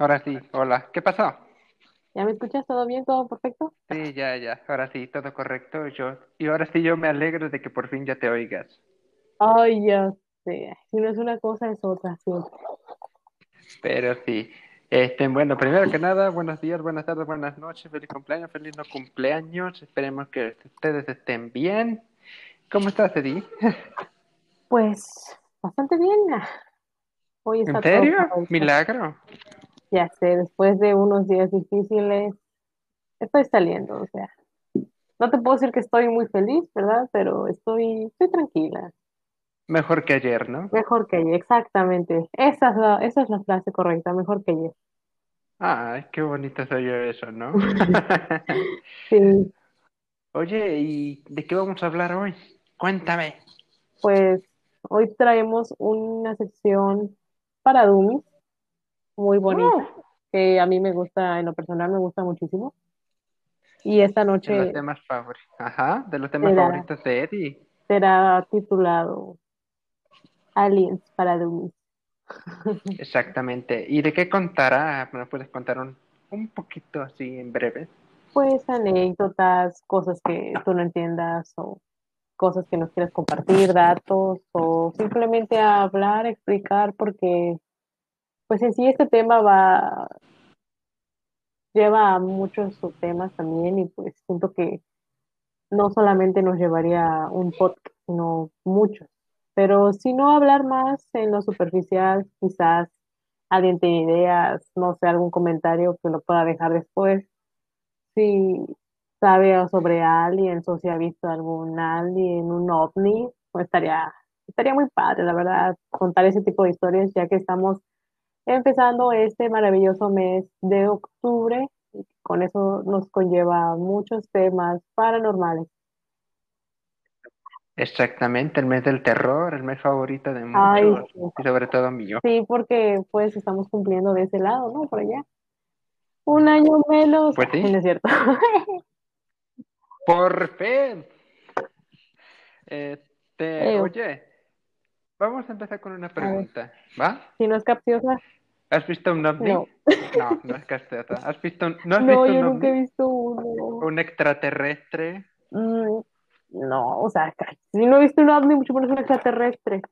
ahora sí, hola, ¿qué pasó? ¿Ya me escuchas? ¿Todo bien? ¿Todo perfecto? Sí, ya, ya, ahora sí, todo correcto, yo, y ahora sí yo me alegro de que por fin ya te oigas. Ay, ya sé. Si no es una cosa, es otra, siempre. Pero sí, este, bueno, primero que nada, buenos días, buenas tardes, buenas noches, feliz cumpleaños, feliz no cumpleaños, esperemos que ustedes estén bien. ¿Cómo estás, Eddie? Pues, bastante bien. Hoy está ¿En todo serio? correcto. Milagro. Ya sé, después de unos días difíciles, estoy saliendo, o sea. No te puedo decir que estoy muy feliz, ¿verdad? Pero estoy, estoy tranquila. Mejor que ayer, ¿no? Mejor que ayer, exactamente. Esa es la, esa es la frase correcta, mejor que ayer. Ay, qué bonito soy yo eso, ¿no? Sí, Oye, ¿y de qué vamos a hablar hoy? Cuéntame. pues hoy traemos una sección para Dummies, muy bonita. Uh, que a mí me gusta, en lo personal me gusta muchísimo. Y esta de los noche temas favoritos. Ajá, de los temas será, favoritos de Eddie. será titulado Aliens para Dummies. Exactamente. ¿Y de qué contará? ¿Me puedes contar un, un poquito así en breve? Pues anécdotas, cosas que tú no entiendas o cosas que nos quieras compartir, datos o simplemente hablar, explicar, porque pues en sí este tema va, lleva a muchos subtemas también y pues siento que no solamente nos llevaría un podcast, sino muchos. Pero si no hablar más en lo superficial, quizás alguien tiene ideas, no sé, algún comentario que lo pueda dejar después. Si sabe sobre aliens o si ha visto algún alien, un ovni, pues estaría, estaría muy padre, la verdad, contar ese tipo de historias, ya que estamos empezando este maravilloso mes de octubre. y Con eso nos conlleva muchos temas paranormales. Exactamente, el mes del terror, el mes favorito de Ay, muchos, sí, y sobre todo mío. sí, porque pues estamos cumpliendo de ese lado, ¿no? Por allá. Un año menos. Pues sí, no es cierto. por fin. Este, Eh, oye, vamos a empezar con una pregunta, ¿va? si no es capciosa, ¿Has visto un ovni? no. No, no es castellata. ¿Has visto un- ¿No has No, visto yo un nunca he visto uno. ¿Un extraterrestre? Mm, no, o sea, si no he visto un ovni, mucho menos un extraterrestre.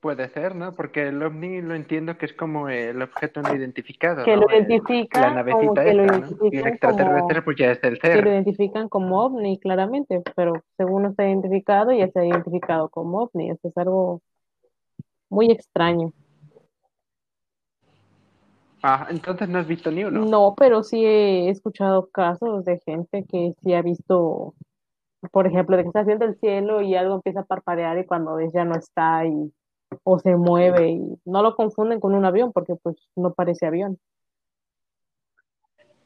Puede ser, ¿no? Porque el ovni lo entiendo que es como el objeto no identificado, Que lo ¿no? El- la identifican como navecita que lo esa, ¿no? Y el extraterrestre como pues ya es el que lo ser. identifican como ovni, claramente, pero según no está identificado, ya está identificado como ovni. Eso es algo muy extraño. Ah, entonces no has visto ni uno. No, pero sí he escuchado casos de gente que sí ha visto, por ejemplo, de que estás viendo el cielo y algo empieza a parpadear y cuando ves ya no está y o se mueve y no lo confunden con un avión porque pues no parece avión.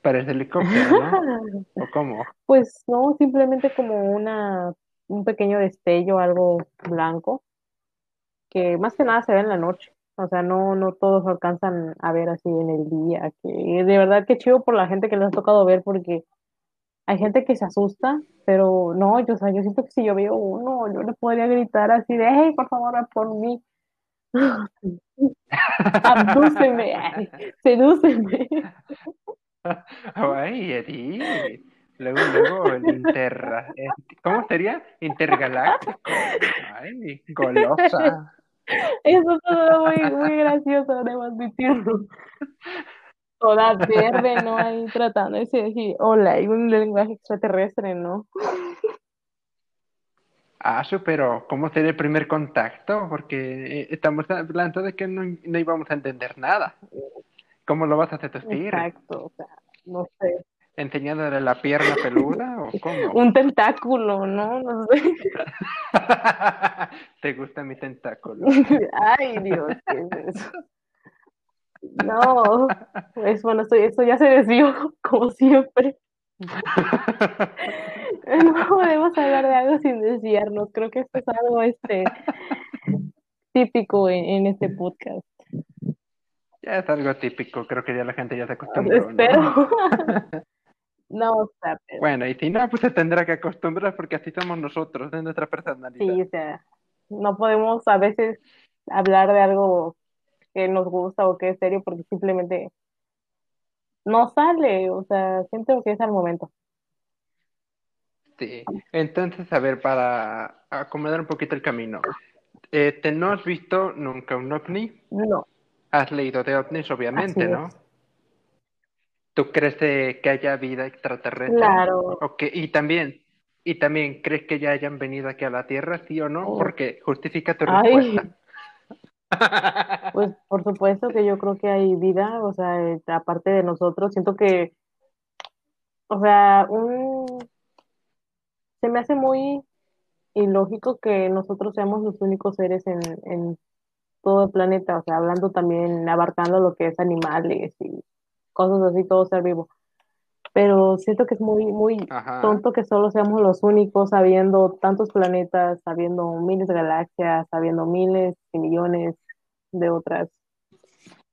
Parece helicóptero, ¿no? ¿O cómo? Pues no, simplemente como una un pequeño destello, algo blanco, que más que nada se ve en la noche. O sea, no, no todos alcanzan a ver así en el día, que de verdad que chido por la gente que les ha tocado ver porque Hay gente que se asusta, pero no, yo, o sea, yo siento que si yo veo uno, yo le podría gritar así de, hey, por favor, por mí, abdúceme, sedúceme. Ay, Eddie. Luego, luego, el inter... ¿Cómo sería? Intergaláctico. Ay, golosa. Eso todo muy, muy gracioso, debo admitirlo. Toda verde, ¿no? Ahí tratando de decir, hola, hay un lenguaje extraterrestre, ¿no? Ah, pero ¿cómo sería el primer contacto? Porque eh, estamos hablando de que no, no íbamos a entender nada. ¿Cómo lo vas a seducir? Exacto, o sea, no sé. ¿Enseñándole la pierna peluda o cómo? Un tentáculo, ¿no? No sé. ¿Te gusta mi tentáculo? Ay, Dios, ¿qué es eso? No, es bueno, esto, esto ya se desvió, como siempre. No podemos hablar de algo sin desviarnos. Creo que esto es algo este, típico en, en este podcast. Ya es algo típico, creo que ya la gente ya se acostumbró. Espero. No, o sea, pero Bueno, y si no, pues se tendrá que acostumbrar porque así somos nosotros, es nuestra personalidad. sí, o sea, no podemos a veces hablar de algo qué nos gusta o qué es serio, porque simplemente no sale, o sea, siento que es al momento. Sí, entonces, a ver, para acomodar un poquito el camino, eh, ¿te no has visto nunca un ovni? No, Has leído de ovnis, obviamente, ¿no? ¿Tú crees que haya vida extraterrestre? claro, Ok, y también, y también, ¿crees que ya hayan venido aquí a la Tierra, sí o no? Oh. Porque justifica tu ay, respuesta. pues por supuesto que yo creo que hay vida, o sea, eh, aparte de nosotros, siento que, o sea, un, se me hace muy ilógico que nosotros seamos los únicos seres en, en todo el planeta, o sea, hablando también, abarcando lo que es animales y cosas así, todo ser vivo. Pero siento que es muy, muy Ajá. tonto que solo seamos los únicos sabiendo tantos planetas, sabiendo miles de galaxias, sabiendo miles y millones de otras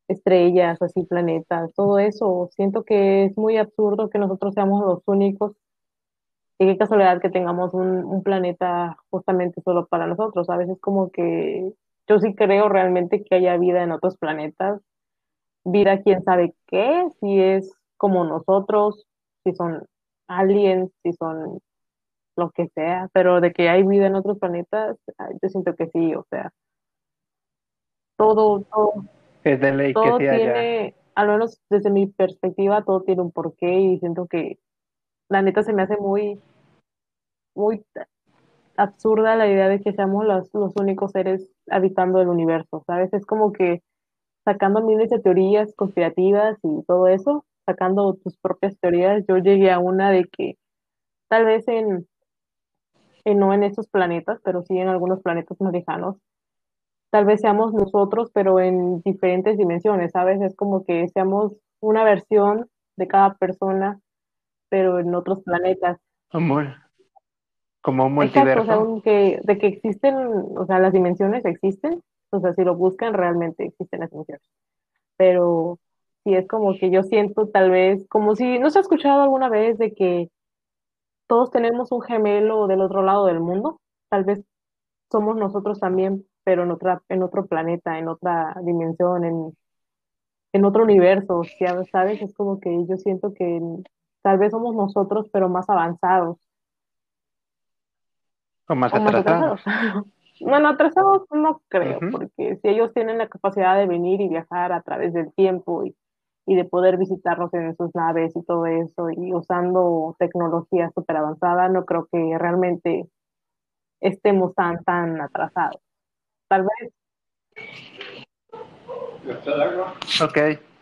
estrellas, así planetas, todo eso. Siento que es muy absurdo que nosotros seamos los únicos y qué casualidad que tengamos un, un planeta justamente solo para nosotros. A veces como que yo sí creo realmente que haya vida en otros planetas, vida quién sabe qué, si es como nosotros, si son aliens, si son lo que sea, pero de que hay vida en otros planetas, yo siento que sí, o sea, todo, todo, Es de ley que todo tiene, al menos desde mi perspectiva, todo tiene un porqué y siento que la neta se me hace muy, muy absurda la idea de que seamos los, los únicos seres habitando el universo, ¿sabes? Es como que sacando miles de teorías conspirativas y todo eso, sacando tus propias teorías, yo llegué a una de que tal vez en, en no en estos planetas, pero sí en algunos planetas más lejanos, tal vez seamos nosotros, pero en diferentes dimensiones, ¿sabes? Es como que seamos una versión de cada persona, pero en otros planetas. Mul- como un Exacto, o sea, multiverso. un que, de que existen, o sea, las dimensiones existen, o sea, si lo buscan, realmente existen las dimensiones. Pero sí es como que yo siento tal vez, como si, ¿no se ha escuchado alguna vez de que todos tenemos un gemelo del otro lado del mundo? Tal vez somos nosotros también, pero en otra, en otro planeta, en otra dimensión, en, en otro universo, ya ¿sabes? Es como que yo siento que tal vez somos nosotros, pero más avanzados. O más O más atrasados. Bueno, atrasados no creo, porque si ellos tienen la capacidad de venir y viajar a través del tiempo y, y de poder visitarnos en sus naves y todo eso, y usando tecnología súper avanzada, no creo que realmente estemos tan, tan atrasados. Tal vez, Ok,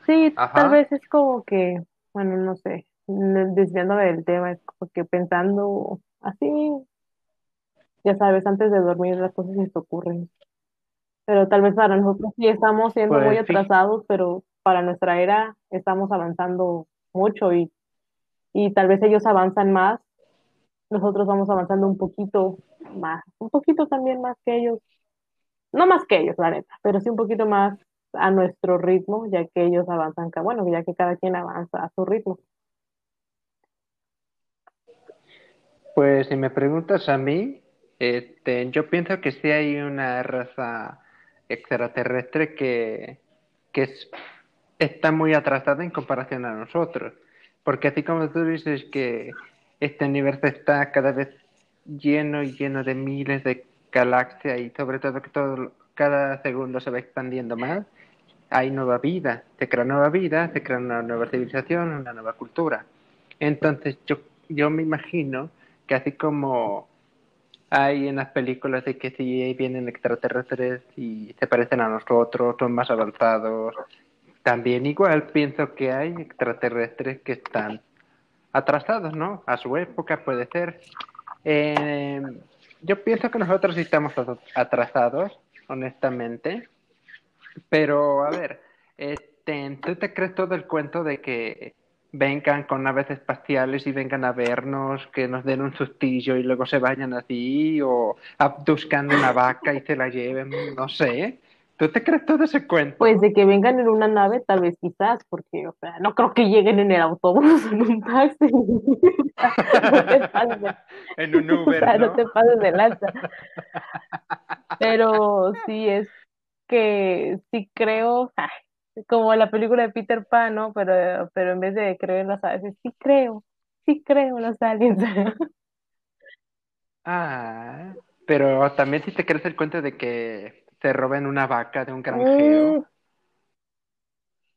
sí, Ajá. tal vez es como que, bueno, no sé, desviándome del tema, es como que pensando así, ya sabes, antes de dormir las cosas se te ocurren. Pero tal vez para nosotros sí estamos siendo muy Pues atrasados, pero para nuestra era estamos avanzando mucho y, y tal vez ellos avanzan más, nosotros vamos avanzando un poquito más, un poquito también más que ellos, no más que ellos, la neta, pero sí un poquito más a nuestro ritmo, ya que ellos avanzan, bueno, ya que cada quien avanza a su ritmo. Pues si me preguntas a mí, este, yo pienso que sí hay una raza extraterrestre que, que es- está muy atrasada en comparación a nosotros. Porque así como tú dices que este universo está cada vez lleno y lleno de miles de galaxias y sobre todo que todo, cada segundo se va expandiendo más, hay nueva vida, se crea nueva vida, se crea una nueva civilización, una nueva cultura. Entonces yo, yo me imagino que así como hay en las películas de que si vienen extraterrestres y se parecen a nosotros, son más avanzados, también igual pienso que hay extraterrestres que están atrasados, ¿no? A su época puede ser. Eh, yo pienso que nosotros sí estamos atrasados, honestamente. Pero, a ver, este, ¿tú te crees todo el cuento de que vengan con naves espaciales y vengan a vernos, que nos den un sustillo y luego se vayan así, o abduzcan una vaca y se la lleven, no sé? ¿Tú te crees todo ese cuento? Pues de que vengan en una nave, tal vez quizás, porque, o sea, no creo que lleguen en el autobús, en un taxi. No te pases de- en un o Uber, sea, no ¿no? te pases de lanza. Pero sí es que sí creo, como la película de Peter Pan, ¿no? Pero, pero en vez de creer en las sí creo, sí creo en los aliens. Ah, pero también si te crees el cuento de que se roben una vaca de un granjero Mm,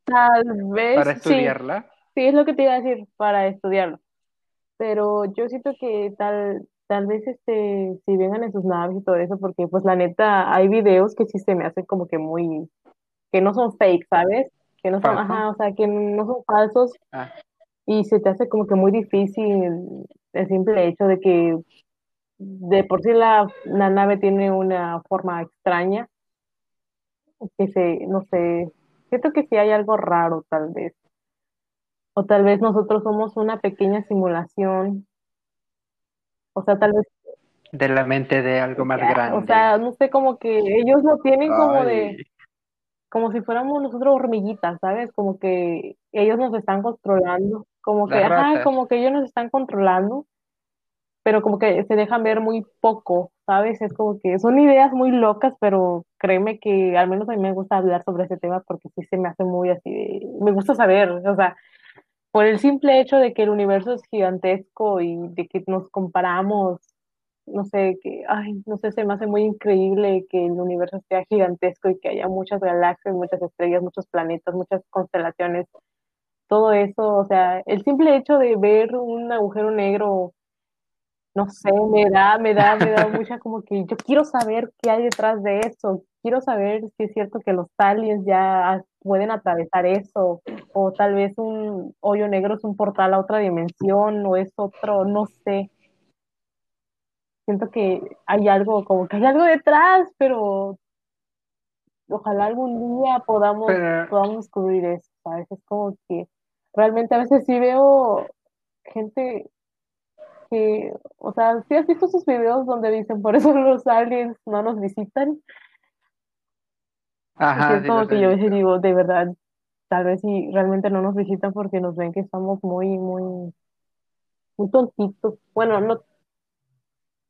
tal vez, para sí, estudiarla. sí es lo que te iba a decir para estudiarlo. Pero yo siento que tal, tal vez este, si vengan en sus naves y todo eso, porque pues la neta hay videos que sí se me hacen como que muy, que no son fake, ¿sabes? Que no son, Falso. ajá, o sea, que no son falsos Ah, y se te hace como que muy difícil el simple hecho de que de por sí la, la nave tiene una forma extraña, que se, no sé, siento que sí hay algo raro tal vez, o tal vez nosotros somos una pequeña simulación, o sea, tal vez, de la mente de algo más ya, o grande. sea, no sé, como que ellos lo tienen como de, como si fuéramos nosotros hormiguitas, ¿sabes? Como que ellos nos están controlando, como que, ajá, como que ellos nos están controlando pero como que se dejan ver muy poco, ¿sabes? Es como que son ideas muy locas, pero créeme que al menos a mí me gusta hablar sobre ese tema porque sí se me hace muy así de, me gusta saber, o sea, por el simple hecho de que el universo es gigantesco y de que nos comparamos, no sé, que, ay, no sé, se me hace muy increíble que el universo sea gigantesco y que haya muchas galaxias, muchas estrellas, muchos planetas, muchas constelaciones, todo eso, o sea, el simple hecho de ver un agujero negro no sé, me da, me da, me da mucha como que yo quiero saber qué hay detrás de eso, quiero saber si es cierto que los aliens ya pueden atravesar eso, o tal vez un hoyo negro es un portal a otra dimensión, o es otro, no sé, siento que hay algo, como que hay algo detrás, pero ojalá algún día podamos, Pero, podamos descubrir eso, ¿sabes? Es como que realmente a veces sí veo gente que, o sea, ¿sí has visto esos videos donde dicen por eso los aliens no nos visitan? Ajá, es sí como que yo a veces digo, de verdad, tal vez si realmente no nos visitan porque nos ven que estamos muy, muy, muy tontitos. Bueno, no,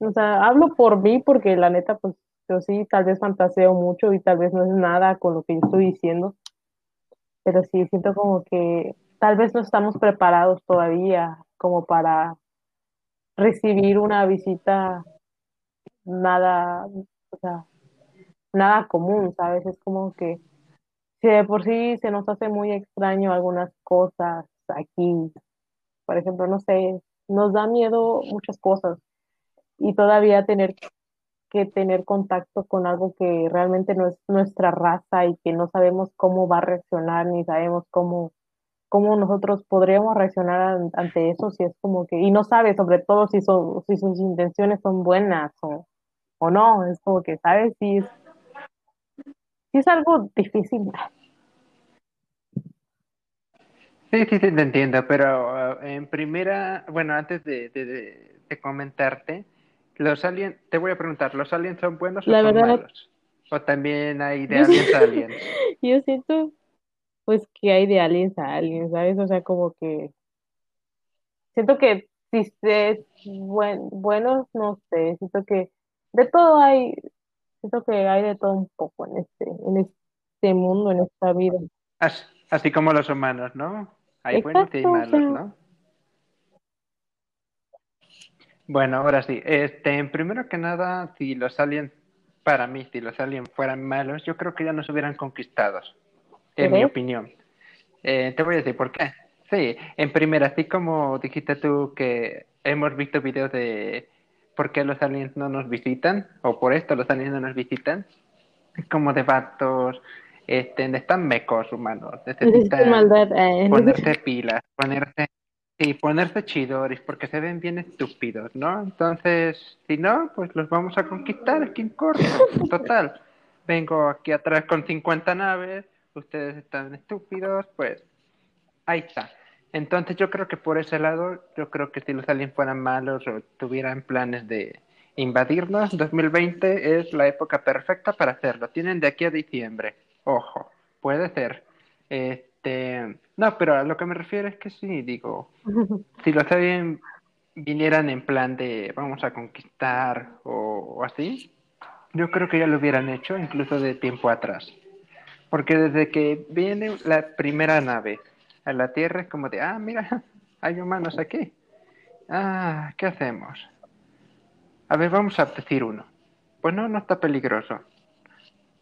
o sea, hablo por mí porque la neta, pues yo sí, tal vez fantaseo mucho y tal vez no es nada con lo que yo estoy diciendo, pero sí siento como que tal vez no estamos preparados todavía como para recibir una visita nada, o sea, nada común, ¿sabes? Es como que si de por sí se nos hace muy extraño algunas cosas aquí, por ejemplo, no sé, nos da miedo muchas cosas y todavía tener que tener contacto con algo que realmente no es nuestra raza y que no sabemos cómo va a reaccionar ni sabemos cómo cómo nosotros podríamos reaccionar an- ante eso si es como que y no sabes sobre todo si son si sus intenciones son buenas o, o no, es como que sabes si es, si es algo difícil. Sí, sí, te entiendo, pero uh, en primera, bueno, antes de- de comentarte, los aliens, te voy a preguntar, ¿los aliens son buenos o son malos? O también hay de aliens a aliens. yo siento pues que hay de aliens a aliens, ¿sabes? O sea, como que siento que si es buen, buenos, no sé, siento que de todo hay, siento que hay de todo un poco en este, en este mundo, en esta vida. As- así como los humanos, ¿no? Hay buenos y hay o malos, sea, ¿no? Bueno, ahora sí. Este, primero que nada, si los aliens, para mí, si los aliens fueran malos, yo creo que ya nos hubieran conquistado, en mi opinión. Eh, te voy a decir por qué. Sí, en primera, así como dijiste tú que hemos visto videos de por qué los aliens no nos visitan, o por esto los aliens no nos visitan, es como de vatos, este, están mecos humanos, Necesitan necesitan maldad. eh, ponerse pilas, ponerse, sí, ponerse chidores, porque se ven bien estúpidos, ¿no? Entonces, si no, pues los vamos a conquistar aquí en corto. Total, vengo aquí atrás con 50 naves, ustedes están estúpidos, pues ahí está. Entonces yo creo que por ese lado, yo creo que si los aliens fueran malos o tuvieran planes de invadirnos, 2020 es la época perfecta para hacerlo. Tienen de aquí a diciembre. Ojo, puede ser. Este, no, pero a lo que me refiero es que sí, digo, si los aliens vinieran en plan de vamos a conquistar o, o así, yo creo que ya lo hubieran hecho incluso de tiempo atrás. Porque desde que viene la primera nave a la Tierra es como de, ah, mira, hay humanos aquí. Ah, ¿qué hacemos? A ver, vamos a decir uno. Pues no, no está peligroso.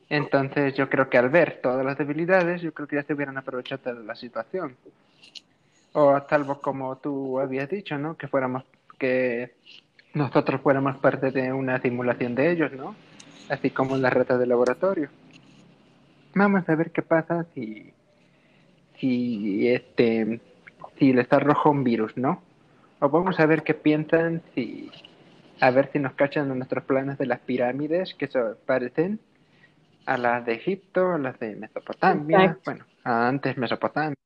Entonces yo creo que al ver todas las debilidades, yo creo que ya se hubieran aprovechado de la situación. O tal vez como tú habías dicho, ¿no? Que fuéramos, que nosotros fuéramos parte de una simulación de ellos, ¿no? Así como en las retas de laboratorio. Vamos a ver qué pasa si, si este, si les arroja un virus, ¿no? O vamos a ver qué piensan si, a ver si nos cachan nuestros planes de las pirámides que se parecen a las de Egipto, a las de Mesopotamia, bueno, antes Mesopotamia.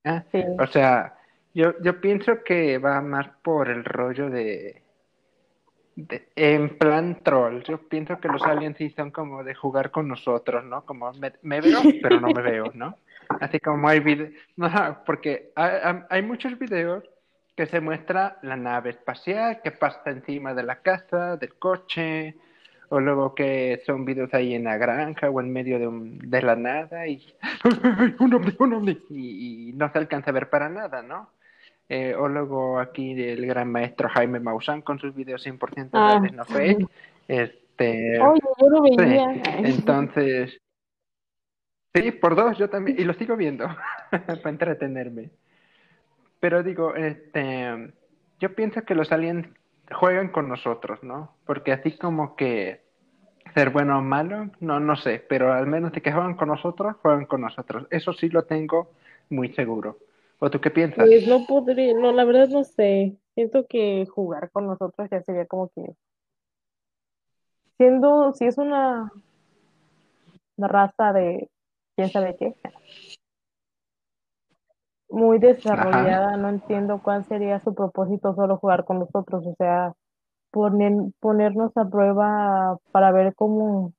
O sea, yo, yo pienso que va más por el rollo de, en plan troll. Yo pienso que los aliens sí son como de jugar con nosotros, ¿no? Como me, veo, pero no me veo, ¿no? Así como hay videos, no, porque hay, hay muchos videos que se muestra la nave espacial que pasa encima de la casa, del coche, o luego que son videos ahí en la granja o en medio de, un, de la nada y un ovni, un ovni, y, no se alcanza a ver para nada, ¿no? Eh, o luego aquí el gran maestro Jaime Maussan con sus videos 100% ah, no fake. Este, Oye, yo lo veía. entonces, sí, por dos yo también, y lo sigo viendo para entretenerme. Pero digo, este, yo pienso que los aliens juegan con nosotros, ¿no? Porque así como que ser bueno o malo, no, no sé, pero al menos de que juegan con nosotros, juegan con nosotros. Eso sí lo tengo muy seguro. ¿O tú qué piensas? Pues no podría, no, la verdad no sé. Siento que jugar con nosotros ya sería como que siendo, si es una, una raza de quién sabe qué, muy desarrollada, no entiendo cuál sería su propósito solo jugar con nosotros, o sea, poner, ponernos a prueba para ver cómo,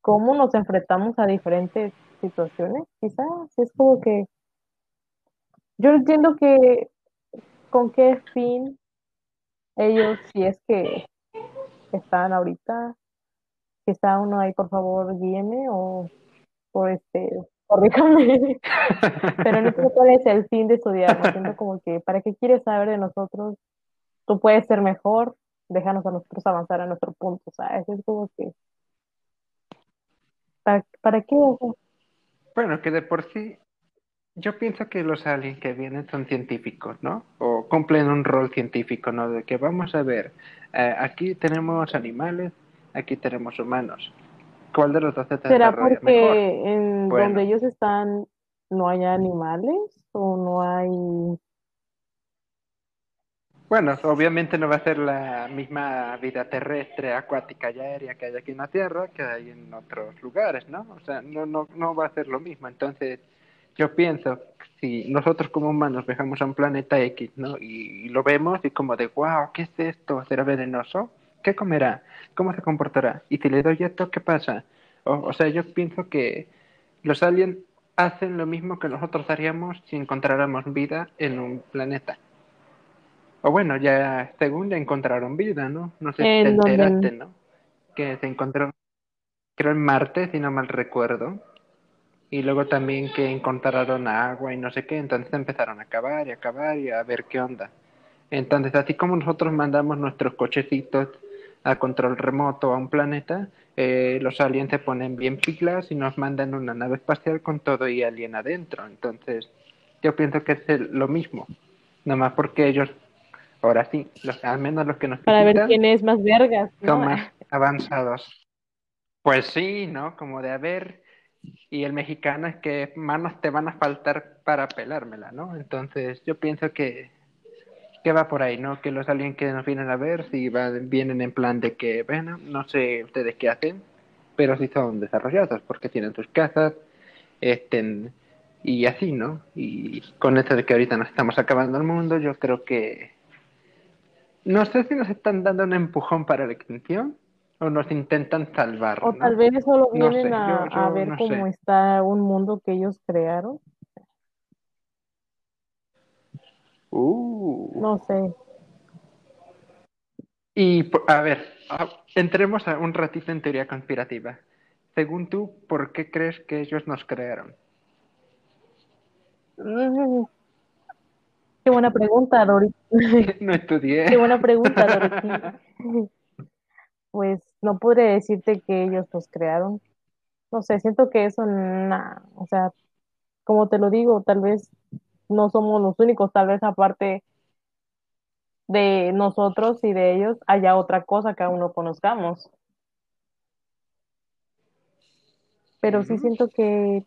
cómo nos enfrentamos a diferentes situaciones, quizás es como que yo entiendo que con qué fin ellos, si es que están ahorita, que está uno ahí, por favor, guíeme o, o este corríjame. Pero no sé cuál es el fin de estudiar. Me siento como que, ¿para qué quieres saber de nosotros? Tú puedes ser mejor, déjanos a nosotros avanzar a nuestro punto, ¿sabes? Es como que, ¿para, para qué? Bueno, que de por sí, yo pienso que los aliens que vienen son científicos, ¿no? O cumplen un rol científico, ¿no? De que vamos a ver, eh, aquí tenemos animales, aquí tenemos humanos ¿Cuál de los dos se ¿Será porque en donde ellos están no hay animales o no hay... Bueno, obviamente no va a ser la misma vida terrestre, acuática y aérea que hay aquí en la Tierra que hay en otros lugares, ¿no? O sea, no, no, no va a ser lo mismo. Entonces, yo pienso, si nosotros como humanos viajamos a un planeta X, ¿no? Y, lo vemos y como de, wow, ¿qué es esto? ¿Será venenoso? ¿Qué comerá? ¿Cómo se comportará? Y si le doy esto, ¿qué pasa? O, sea, yo pienso que los aliens hacen lo mismo que nosotros haríamos si encontráramos vida en un planeta. O bueno, ya según ya encontraron vida, ¿no? No sé si te enteraste, ¿no? Que se encontró, creo en Marte, si no mal recuerdo. Y luego también que encontraron agua y no sé qué, entonces empezaron a cavar y a cavar y a ver qué onda. Entonces, así como nosotros mandamos nuestros cochecitos a control remoto a un planeta, eh, los aliens se ponen bien pilas y nos mandan una nave espacial con todo y alien adentro. Entonces, yo pienso que es lo mismo. Nomás porque ellos, ahora sí, los, al menos los que nos Para ver quién es más vergas. Son más avanzados. Pues sí, ¿no? Como de haber. Y el mexicano es que manos te van a faltar para pelármela, ¿no? Entonces, yo pienso que que va por ahí, ¿no? Que los aliens que nos vienen a ver, si van, vienen en plan de que, bueno, no sé ustedes qué hacen, pero sí son desarrollados porque tienen sus casas, estén, y así, ¿no? Y con esto de que ahorita nos estamos acabando el mundo, yo creo que no sé si nos están dando un empujón para la extinción o nos intentan salvar. O tal vez solo vienen a, ver cómo está un mundo que ellos crearon. Uh. No sé. Y a ver, entremos a un ratito en teoría conspirativa. Según tú, ¿por qué crees que ellos nos crearon? Mm, qué buena pregunta, Dorothy. no estudié. Qué buena pregunta, Dorothy. Pues no podría decirte que ellos nos crearon. No sé, siento que eso, o sea, como te lo digo, tal vez no somos los únicos, tal vez aparte de nosotros y de ellos haya otra cosa que aún no conozcamos. Pero sí siento que,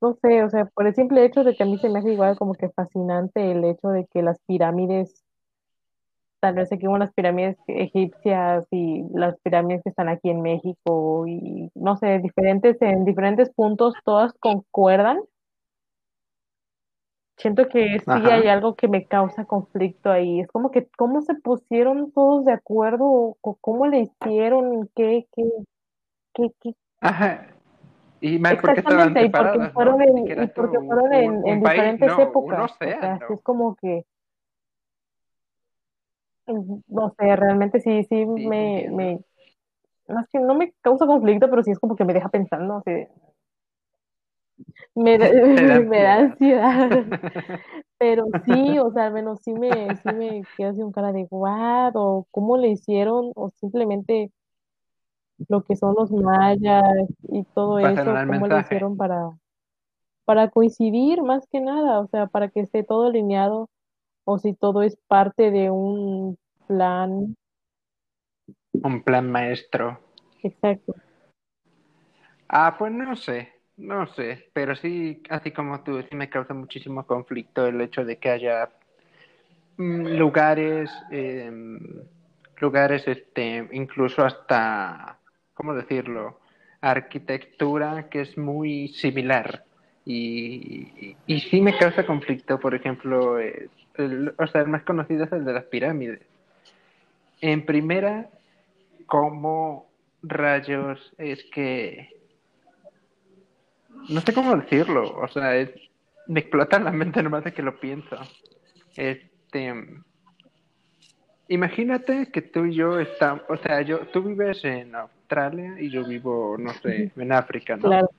no sé, o sea, por el simple hecho de que a mí se me hace igual como que fascinante el hecho de que las pirámides, tal vez aquí las pirámides egipcias y las pirámides que están aquí en México y no sé, diferentes, en diferentes puntos, todas concuerdan Siento que sí hay algo que me causa conflicto ahí. Es como que cómo se pusieron todos de acuerdo, o cómo le hicieron, qué, qué, qué, qué. Ajá. Y mal, porque estaban y porque fueron en, y porque fueron en, en diferentes épocas. o sea, es como que no sé, realmente sí, sí, me, me, no, es que no me causa conflicto, pero sí es como que me deja pensando, así, me, da, ansiedad. Pero sí, o sea, al menos sí me, sí me quedo así un cara de guau, o cómo le hicieron, o simplemente lo que son los mayas y todo eso, cómo le hicieron para, para coincidir más que nada, o sea, para que esté todo alineado, o si todo es parte de un plan. Un plan maestro. Exacto. Ah, pues no sé. No sé, pero sí, así como tú, sí me causa muchísimo conflicto el hecho de que haya mm, lugares, em, lugares, este, incluso hasta, ¿cómo decirlo? Arquitectura que es muy similar. Y, y, sí me causa conflicto, por ejemplo, o sea, el más conocido es el de las pirámides. En primera, ¿cómo rayos es que no sé cómo decirlo, o sea, me explota la mente nomás de que lo pienso. Este, imagínate que tú y yo estamos, o sea, yo, tú vives en Australia y yo vivo, no sé, en África, ¿no? Claro.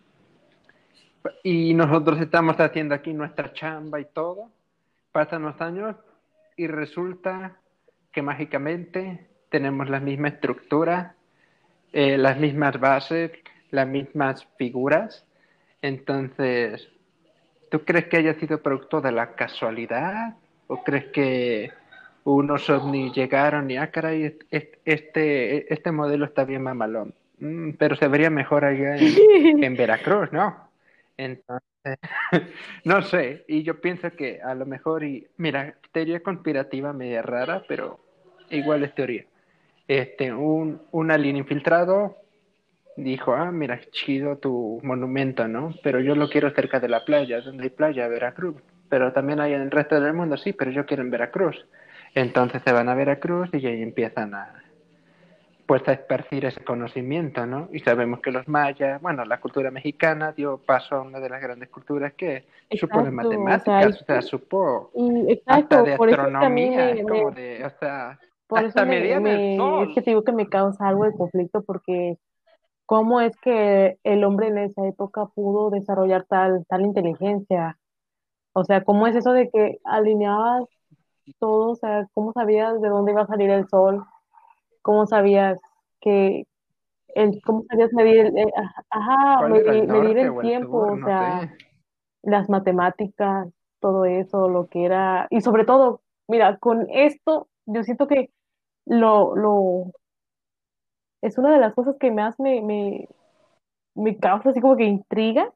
Y nosotros estamos haciendo aquí nuestra chamba y todo. Pasan los años y resulta que mágicamente tenemos la misma estructura, eh, las mismas bases, las mismas figuras entonces, ¿tú crees que haya sido producto de la casualidad? ¿O crees que unos ovnis llegaron y, ah, caray, este, este modelo está bien mamalón? Mm, pero se vería mejor allá en, Veracruz, ¿no? Entonces, no sé, y yo pienso que a lo mejor, y mira, teoría conspirativa media rara, pero igual es teoría. Este, un, un alien infiltrado dijo, ah, mira, chido tu monumento, ¿no? Pero yo lo quiero cerca de la playa, donde hay playa, Veracruz. Pero también hay en el resto del mundo, sí, pero yo quiero en Veracruz. Entonces se van a Veracruz y ahí empiezan a, pues a esparcir ese conocimiento, ¿no? Y sabemos que los mayas, bueno, la cultura mexicana dio paso a una de las grandes culturas que supo de matemáticas, o sea, supo hasta de astronomía, como de, o sea, hasta me, Es que te digo que me causa algo de conflicto porque cómo es que el hombre en esa época pudo desarrollar tal, tal inteligencia. O sea, cómo es eso de que alineabas todo, o sea, cómo sabías de dónde iba a salir el sol, cómo sabías que el, cómo sabías medir el, eh, ajá, medir, el, tiempo, o, sea, las matemáticas, todo eso, lo que era, y sobre todo, mira, con esto, yo siento que lo, lo, es una de las cosas que más me, me, me causa así como que intriga.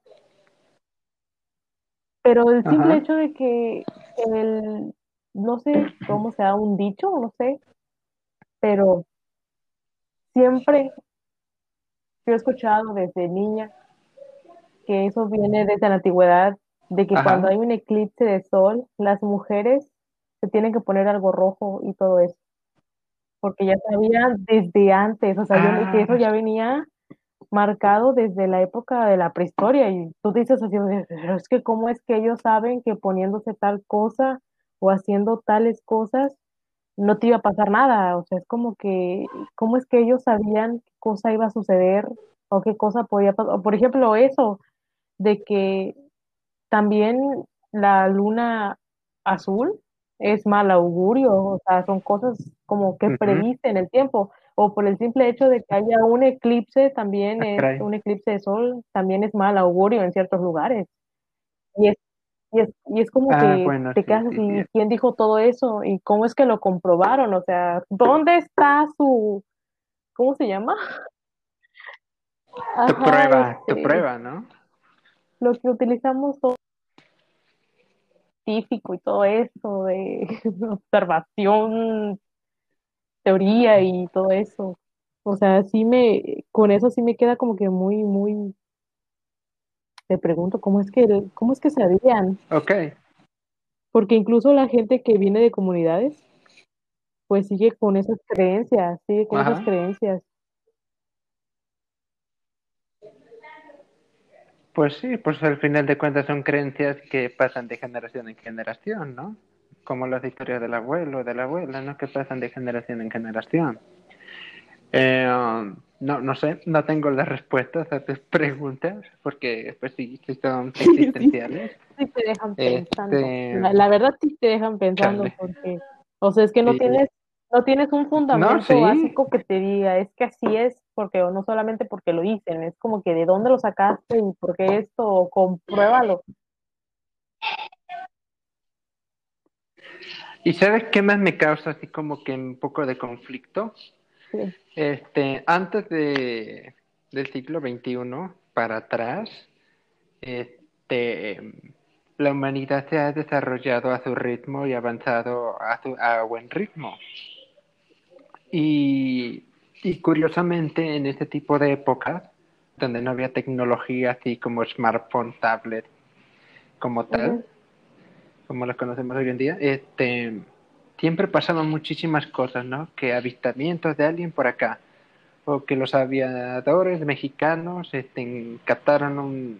Pero el simple hecho de que el, no sé cómo sea un dicho, no sé, pero siempre yo he escuchado desde niña que eso viene desde la antigüedad, de que cuando hay un eclipse de sol, las mujeres se tienen que poner algo rojo y todo eso porque ya sabía desde antes, o sea, yo, que eso ya ah. venía marcado desde la época de la prehistoria y tú dices así, pero es que cómo es que ellos saben que poniéndose tal cosa o haciendo tales cosas no te iba a pasar nada. O sea, es como que, ¿cómo es que ellos sabían qué cosa iba a suceder o qué cosa podía pasar? Por ejemplo, eso de que también la luna azul es mal augurio, o sea, son cosas como que predicen el tiempo, o por el simple hecho de que haya un eclipse, también es un eclipse de sol, también es mal augurio en ciertos lugares. Y es, y es, y es como Ah, que bueno, te sí, quedas sí, sí. así, ¿quién dijo todo eso? ¿Y cómo es que lo comprobaron? O sea, ¿dónde está su, ¿cómo se llama? Tu prueba, tu este, prueba, ¿no? lo que utilizamos todo científico y todo eso de observación, teoría y todo eso. O sea, sí me, con eso sí me queda como que muy, muy, me pregunto, ¿cómo es que, cómo es que sabían? Ok, Porque incluso la gente que viene de comunidades, pues sigue con esas creencias, sigue con esas creencias. Pues sí, pues al final de cuentas son creencias que pasan de generación en generación, ¿no? Como las historias del abuelo o de la abuela, ¿no? Que pasan de generación en generación. Eh, no, no sé, no tengo las respuestas a tus preguntas, porque pues sí, sí son Sí, existenciales. sí te dejan pensando. Este, La, la verdad sí te dejan pensando porque, o sea, es que no Sí. tienes, no tienes un No, fundamento sí. básico que te diga, es que así es, porque o no solamente porque lo dicen, es como que de dónde lo sacaste y por qué esto, compruébalo. ¿Y sabes qué más me causa así como que un poco de conflicto? Sí. Este, antes de, del siglo XXI para atrás, este, la humanidad se ha desarrollado a su ritmo y avanzado a, su, a buen ritmo. Y, y curiosamente, en este tipo de épocas, donde no había tecnología así como smartphone, tablet, como tal. Como las conocemos hoy en día, este, siempre pasaban muchísimas cosas, ¿no? Que avistamientos de alguien por acá, o que los aviadores mexicanos este, captaron un,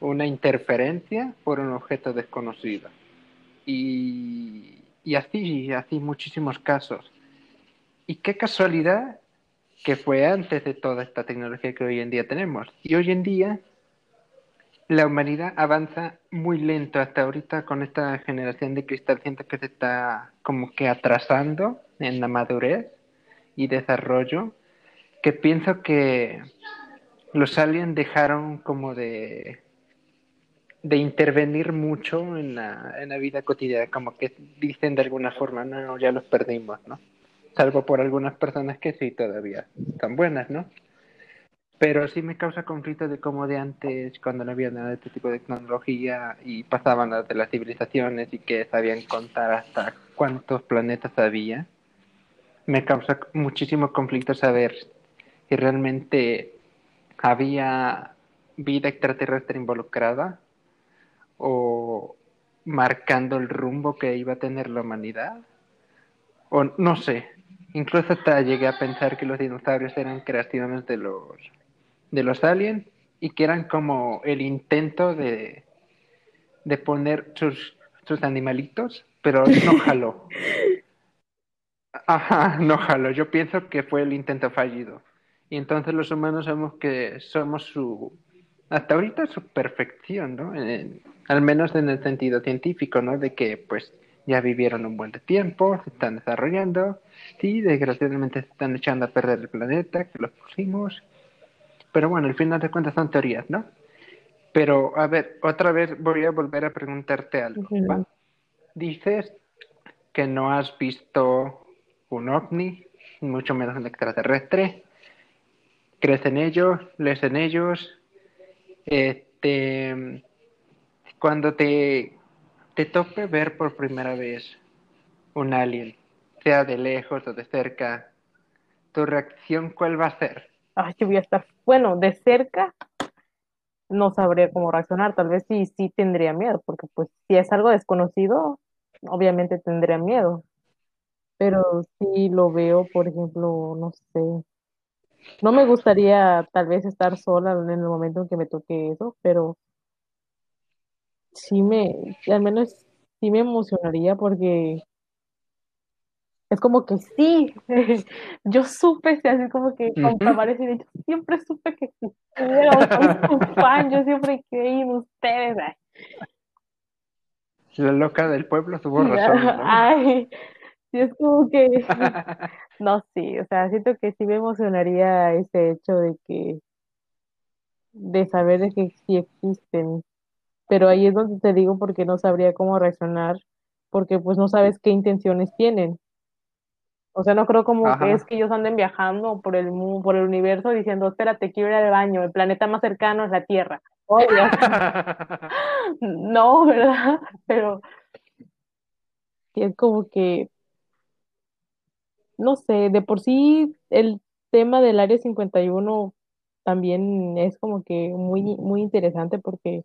una interferencia por un objeto desconocido. Y, y así, así muchísimos casos. Y qué casualidad que fue antes de toda esta tecnología que hoy en día tenemos. Y hoy en día la humanidad avanza muy lento hasta ahorita con esta generación de cristal. Siento que se está como que atrasando en la madurez y desarrollo. Que pienso que los aliens dejaron como de, de intervenir mucho en la, en la vida cotidiana. Como que dicen de alguna forma, no, ya los perdimos, ¿no? Salvo por algunas personas que sí todavía están buenas, ¿no? Pero sí me causa conflicto de cómo de antes, cuando no había nada de este tipo de tecnología y pasaban las las civilizaciones y que sabían contar hasta cuántos planetas había, me causa muchísimo conflicto saber si realmente había vida extraterrestre involucrada o marcando el rumbo que iba a tener la humanidad. O no sé, incluso hasta llegué a pensar que los dinosaurios eran creaciones de los de los aliens y que eran como el intento de, de poner sus, sus animalitos, pero no jaló. Ajá, no jaló. Yo pienso que fue el intento fallido. Y entonces los humanos somos que somos su, hasta ahorita su perfección, ¿no? En, al menos en el sentido científico, ¿no? De que pues ya vivieron un buen tiempo, se están desarrollando, sí, desgraciadamente se están echando a perder el planeta, que los pusimos, pero bueno, al final de cuentas son teorías, ¿no? Pero, a ver, otra vez voy a volver a preguntarte algo. Dices que no has visto un ovni, mucho menos un extraterrestre. ¿Crees en ellos? ¿Lees en ellos? Este, cuando te, te tope ver por primera vez un alien, sea de lejos o de cerca, ¿tu reacción cuál va a ser? Ay, yo voy a estar, bueno, de cerca no sabría cómo reaccionar, tal vez sí, sí tendría miedo, porque pues si es algo desconocido, obviamente tendría miedo, pero si lo veo, por ejemplo, no sé, no me gustaría tal vez estar sola en el momento en que me toque eso, pero sí me, al menos sí me emocionaría porque es como que sí, yo supe, así como que con y yo siempre supe que existieron, soy su fan, yo siempre creí en ustedes. La loca del pueblo tuvo razón. ¿no? Ay, sí, es como que, no, sí, o sea, siento que sí me emocionaría ese hecho de que, de saber de que sí existen, pero ahí es donde te digo porque no sabría cómo reaccionar, porque pues no sabes qué intenciones tienen. O sea, no creo como que es que ellos anden viajando por el por el universo diciendo, espérate, quiero ir al baño, el planeta más cercano es la Tierra. no, ¿verdad? Pero es como que, no sé, de por sí el tema del Área 51 también es como que muy, muy interesante porque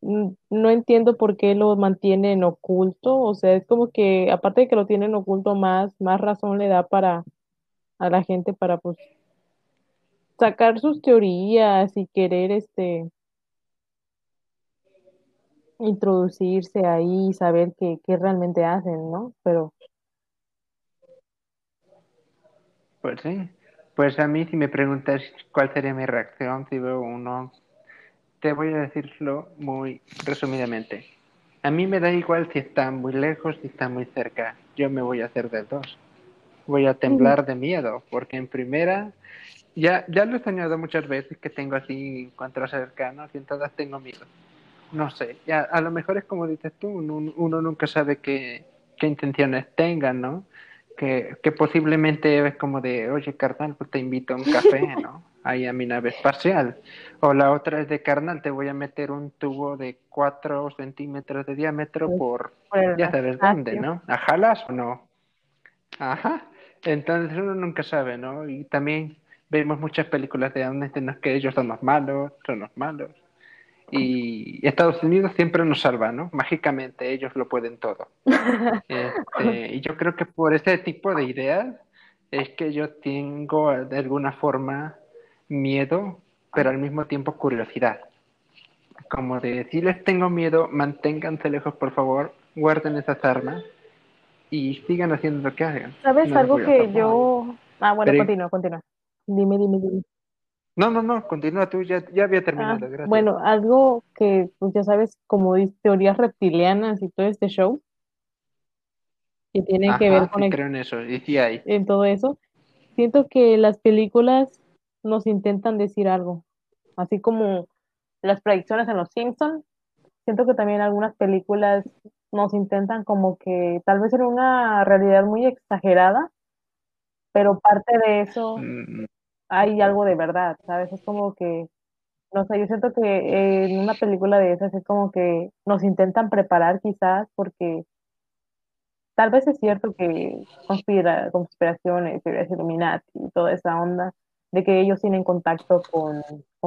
no entiendo por qué lo mantienen oculto, o sea, es como que aparte de que lo tienen oculto más, más razón le da para a la gente para pues sacar sus teorías y querer este introducirse ahí y saber qué, qué realmente hacen, ¿no? Pero pues sí, pues a mí si me preguntas cuál sería mi reacción si veo uno te voy a decirlo muy resumidamente. A mí me da igual si está muy lejos, si está muy cerca. Yo me voy a hacer de dos. Voy a temblar de miedo, porque en primera, ya, ya lo he soñado muchas veces que tengo así encuentros cercanos y en todas tengo miedo. No sé, ya, a lo mejor es como dices tú, uno, uno nunca sabe qué, qué intenciones tengan, ¿no? Que, que posiblemente es como de, oye, carnal, pues te invito a un café, ¿no? Ahí a mi nave espacial. O la otra es de carnal, te voy a meter un tubo de 4 centímetros de diámetro por, ya sabes dónde, ¿no? ¿A jalas o no? Ajá. Entonces uno nunca sabe, ¿no? Y también vemos muchas películas de donde que ellos son los malos, son los malos. Y Estados Unidos siempre nos salva, ¿no? Mágicamente ellos lo pueden todo. Este, y yo creo que por ese tipo de ideas es que yo tengo de alguna forma miedo, pero al mismo tiempo curiosidad. Como de, si les tengo miedo, manténganse lejos, por favor, guarden esas armas y sigan haciendo lo que hagan. ¿Sabes algo que yo... Ah, bueno, continúa, continúa. Dime, dime, dime. No, no, no, continúa tú, ya, ya había terminado, ah, gracias. Bueno, algo que, pues ya sabes, como teorías reptilianas y todo este show, que tiene que ver con... creo en eso, y sí hay. En todo eso. Siento que las películas nos intentan decir algo. Así como las predicciones en Los Simpsons, siento que también algunas películas nos intentan como que tal vez en una realidad muy exagerada, pero parte de eso mm. hay algo de verdad, ¿sabes? Es como que, no sé, yo siento que en una película de esas es como que nos intentan preparar quizás porque tal vez es cierto que conspira, conspiraciones, teorías Illuminati y toda esa onda, de que ellos tienen contacto con,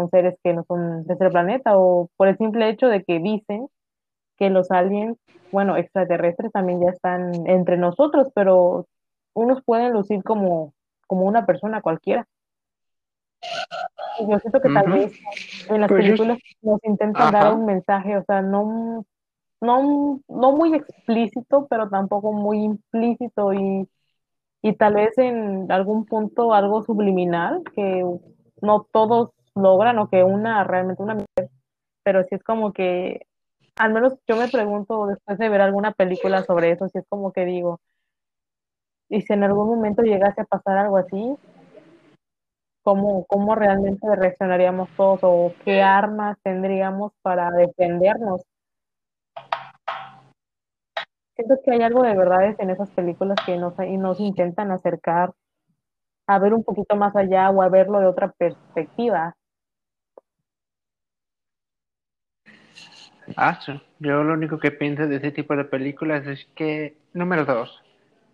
seres que no son de este planeta o por el simple hecho de que dicen que los aliens, bueno, extraterrestres también ya están entre nosotros, pero unos pueden lucir como, como una persona cualquiera. yo siento que tal vez en las pues películas nos intentan dar un mensaje, o sea, no, no, no muy explícito, pero tampoco muy implícito y y tal vez en algún punto algo subliminal que no todos logran o que una realmente una mujer, pero si es como que al menos yo me pregunto después de ver alguna película sobre eso, si es como que digo, y si en algún momento llegase a pasar algo así, ¿cómo, cómo realmente reaccionaríamos todos o qué armas tendríamos para defendernos? Siento que hay algo de verdades en esas películas que nos, y nos intentan acercar a ver un poquito más allá o a verlo de otra perspectiva. Ah, yo lo único que pienso de ese tipo de películas es que, número dos,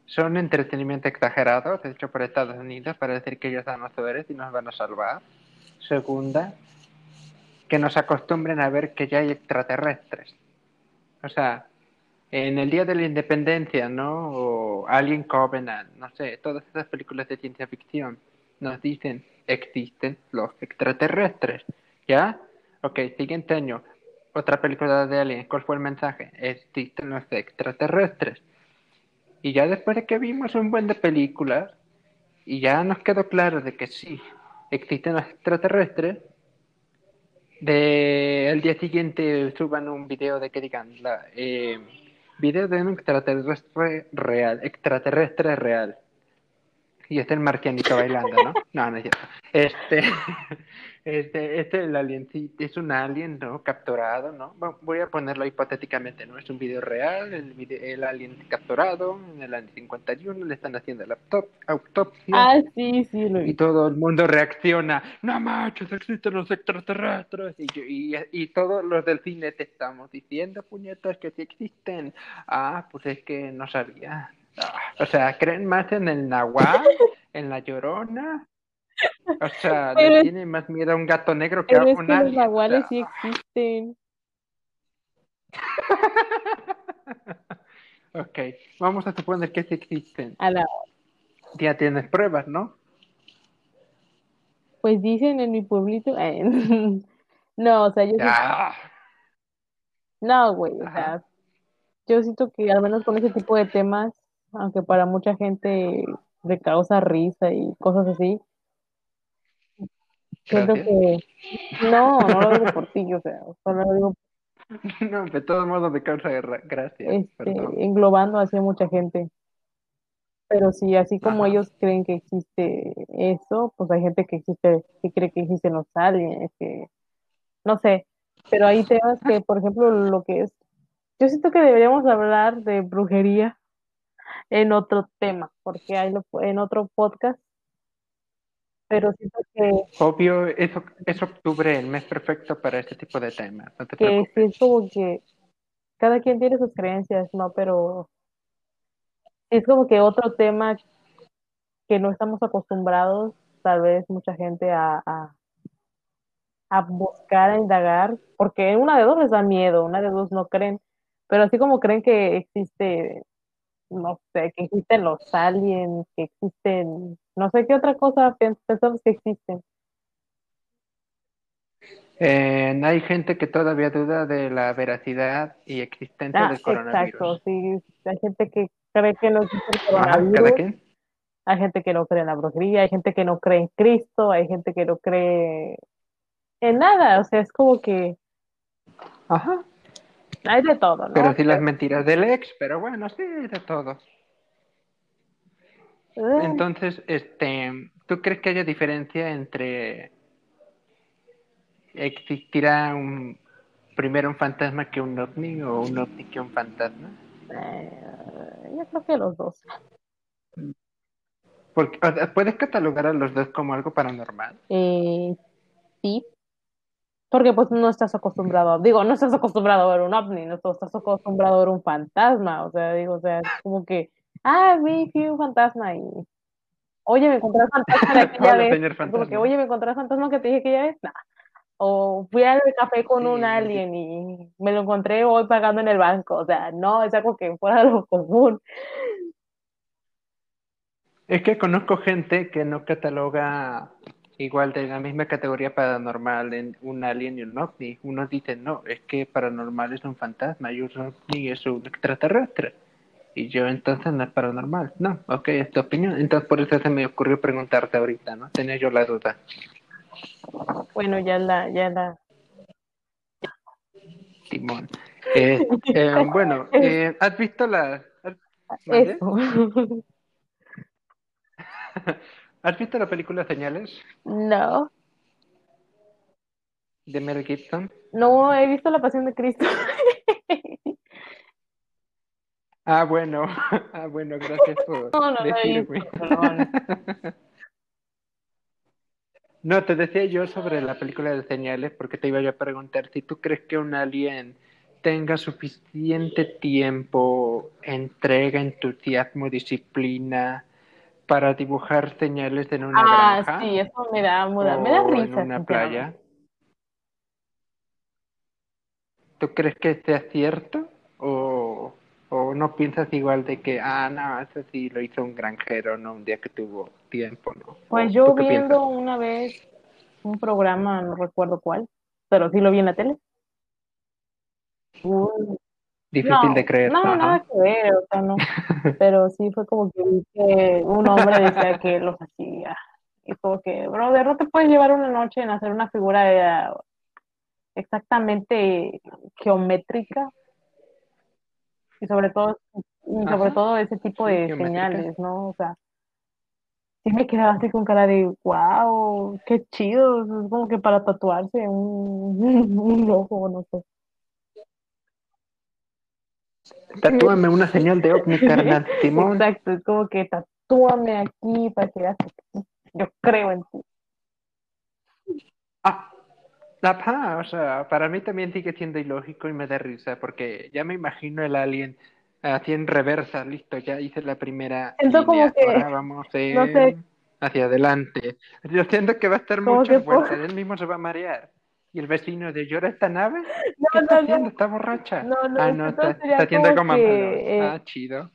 son entretenimiento exagerado, hecho por Estados Unidos para decir que ellos dan los poderes y nos van a salvar. Segunda, que nos acostumbren a ver que ya hay extraterrestres. O sea, en el Día de la Independencia, ¿no? O Alien Covenant, no sé, todas esas películas de ciencia ficción nos dicen existen los extraterrestres, ¿ya? Ok, siguiente año, otra película de Alien, ¿cuál fue el mensaje? Existen los extraterrestres. Y ya después de que vimos un buen de películas, y ya nos quedó claro de que sí, existen los extraterrestres, de el día siguiente suban un video de que digan la, eh, video de un extraterrestre real, extraterrestre real. Y este el marcianito bailando, ¿no? No, no es cierto. Este, este, este el alien sí, es un alien, ¿no? Capturado, ¿no? Voy a ponerlo hipotéticamente, ¿no? Es un video real, el, video, el alien capturado, en el año 51 le están haciendo la autopsia. Ah, sí, sí, lo Y todo el mundo reacciona, no machos, existen los extraterrestres. Y, y, y todos los del cine te estamos diciendo, puñetas, que sí existen. Ah, pues es que no sabía. O sea, creen más en el nahual, en la llorona. O sea, le tienen más miedo a un gato negro que a un que Los nahuales sí existen. ok, vamos a suponer que sí existen. A la... Ya tienes pruebas, ¿no? Pues dicen en mi pueblito. No, o sea, yo. No, güey, o sea, yo siento que al menos con ese tipo de temas aunque para mucha gente le causa risa y cosas así. Siento que no, no lo digo por ti, o sea, solo lo digo no, de todos modos me causa gracia. Este, englobando hacia mucha gente. Pero sí, así como ellos creen que existe eso, pues hay gente que existe, que cree que existen los aliens, que no sé. Pero hay temas que, por ejemplo, lo que es, yo siento que deberíamos hablar de brujería en otro tema, porque hay en otro podcast. Pero siento que. Obvio, eso es octubre, el mes perfecto para este tipo de temas. que sí, es como que cada quien tiene sus creencias, ¿no? Pero es como que otro tema que no estamos acostumbrados, tal vez mucha gente a, a, a buscar, a indagar, porque una de dos les da miedo, una de dos no creen, pero así como creen que existe no sé, que existen los aliens, que existen, no sé qué otra cosa pensamos que existen. Eh, hay gente que todavía duda de la veracidad y existencia del coronavirus. Exacto, sí. Hay gente que cree que no existe el coronavirus. Hay gente que no cree en la brujería, hay gente que no cree en Cristo, hay gente que no cree en nada. O sea, es como que. Ajá. Hay de todo, ¿no? Pero sí las mentiras del ex, pero bueno, sí, de todo. Eh. Entonces, este, ¿tú crees que haya diferencia entre existirá un primero un fantasma que un ovni o un ovni que un fantasma? Eh, yo creo que los dos. Porque, ¿Puedes catalogar a los dos como algo paranormal? Eh, sí, porque pues no estás acostumbrado, digo, no estás acostumbrado a ver un ovni, no estás acostumbrado a ver un fantasma, o sea, digo, o sea, es como que, ah, vi, un fantasma y, oye, me encontré fantasma de aquella vez, como que, oye, me encontré fantasma que te dije aquella vez, nah. o fui al café con un alien y me lo encontré hoy pagando en el banco, o sea, no, es algo que fuera lo común. Es que conozco gente que no cataloga igual de la misma categoría paranormal en un alien y un ovni. Unos dicen, no, es que paranormal es un fantasma y un ovni es un extraterrestre. Y yo entonces no es paranormal. No, ok, es tu opinión. Entonces por eso se me ocurrió preguntarte ahorita, ¿no? Tenía yo la duda. Bueno, ya la, ya la. Simón. Eh, eh, bueno, eh, ¿has visto la... ¿Has visto la película Señales? No. ¿De Mel Gibson? No, he visto La Pasión de Cristo. ah, bueno. Ah, bueno, gracias por no, no, decirme. No, te decía yo sobre la película de Señales porque te iba a preguntar si tú crees que un alien tenga suficiente tiempo, entrega, entusiasmo, disciplina para dibujar señales en una ah, granja. sí, eso me da, me da, me da risa. En una playa. ¿Tú crees que sea cierto? ¿O, ¿O no piensas igual de que, ah, no, eso sí lo hizo un granjero, no un día que tuvo tiempo, ¿no? Pues yo viendo una vez un programa, no recuerdo cuál, pero sí lo vi en la tele. Difícil de creer. No, nada que ver, o sea, no. Pero sí fue como que, que un hombre decía que los hacía. Y como que, brother, no te puedes llevar una noche en hacer una figura exactamente geométrica. Y sobre todo, y sobre todo ese tipo de señales, ¿no? O sea, sí me quedaba así con cara de, wow, qué chido. Es como que para tatuarse un, un ojo, no sé. Tatúame una señal de ovni, carnal, Simón. Exacto, es como que tatúame aquí para que veas que yo creo en ti. Ah, la pa, o sea, para mí también sigue siendo ilógico y me da risa, porque ya me imagino el alien así en reversa, listo, ya hice la primera Siento como que, ahora vamos en- no sé. hacia adelante. Yo siento que va a estar Como muchas que por- él mismo se va a marear. Y el vecino de llora esta nave, ¿qué No, está no, haciendo? no. ¿Está borracha? No, no, ah, no, está, está haciendo como que, eh, Ah, chido.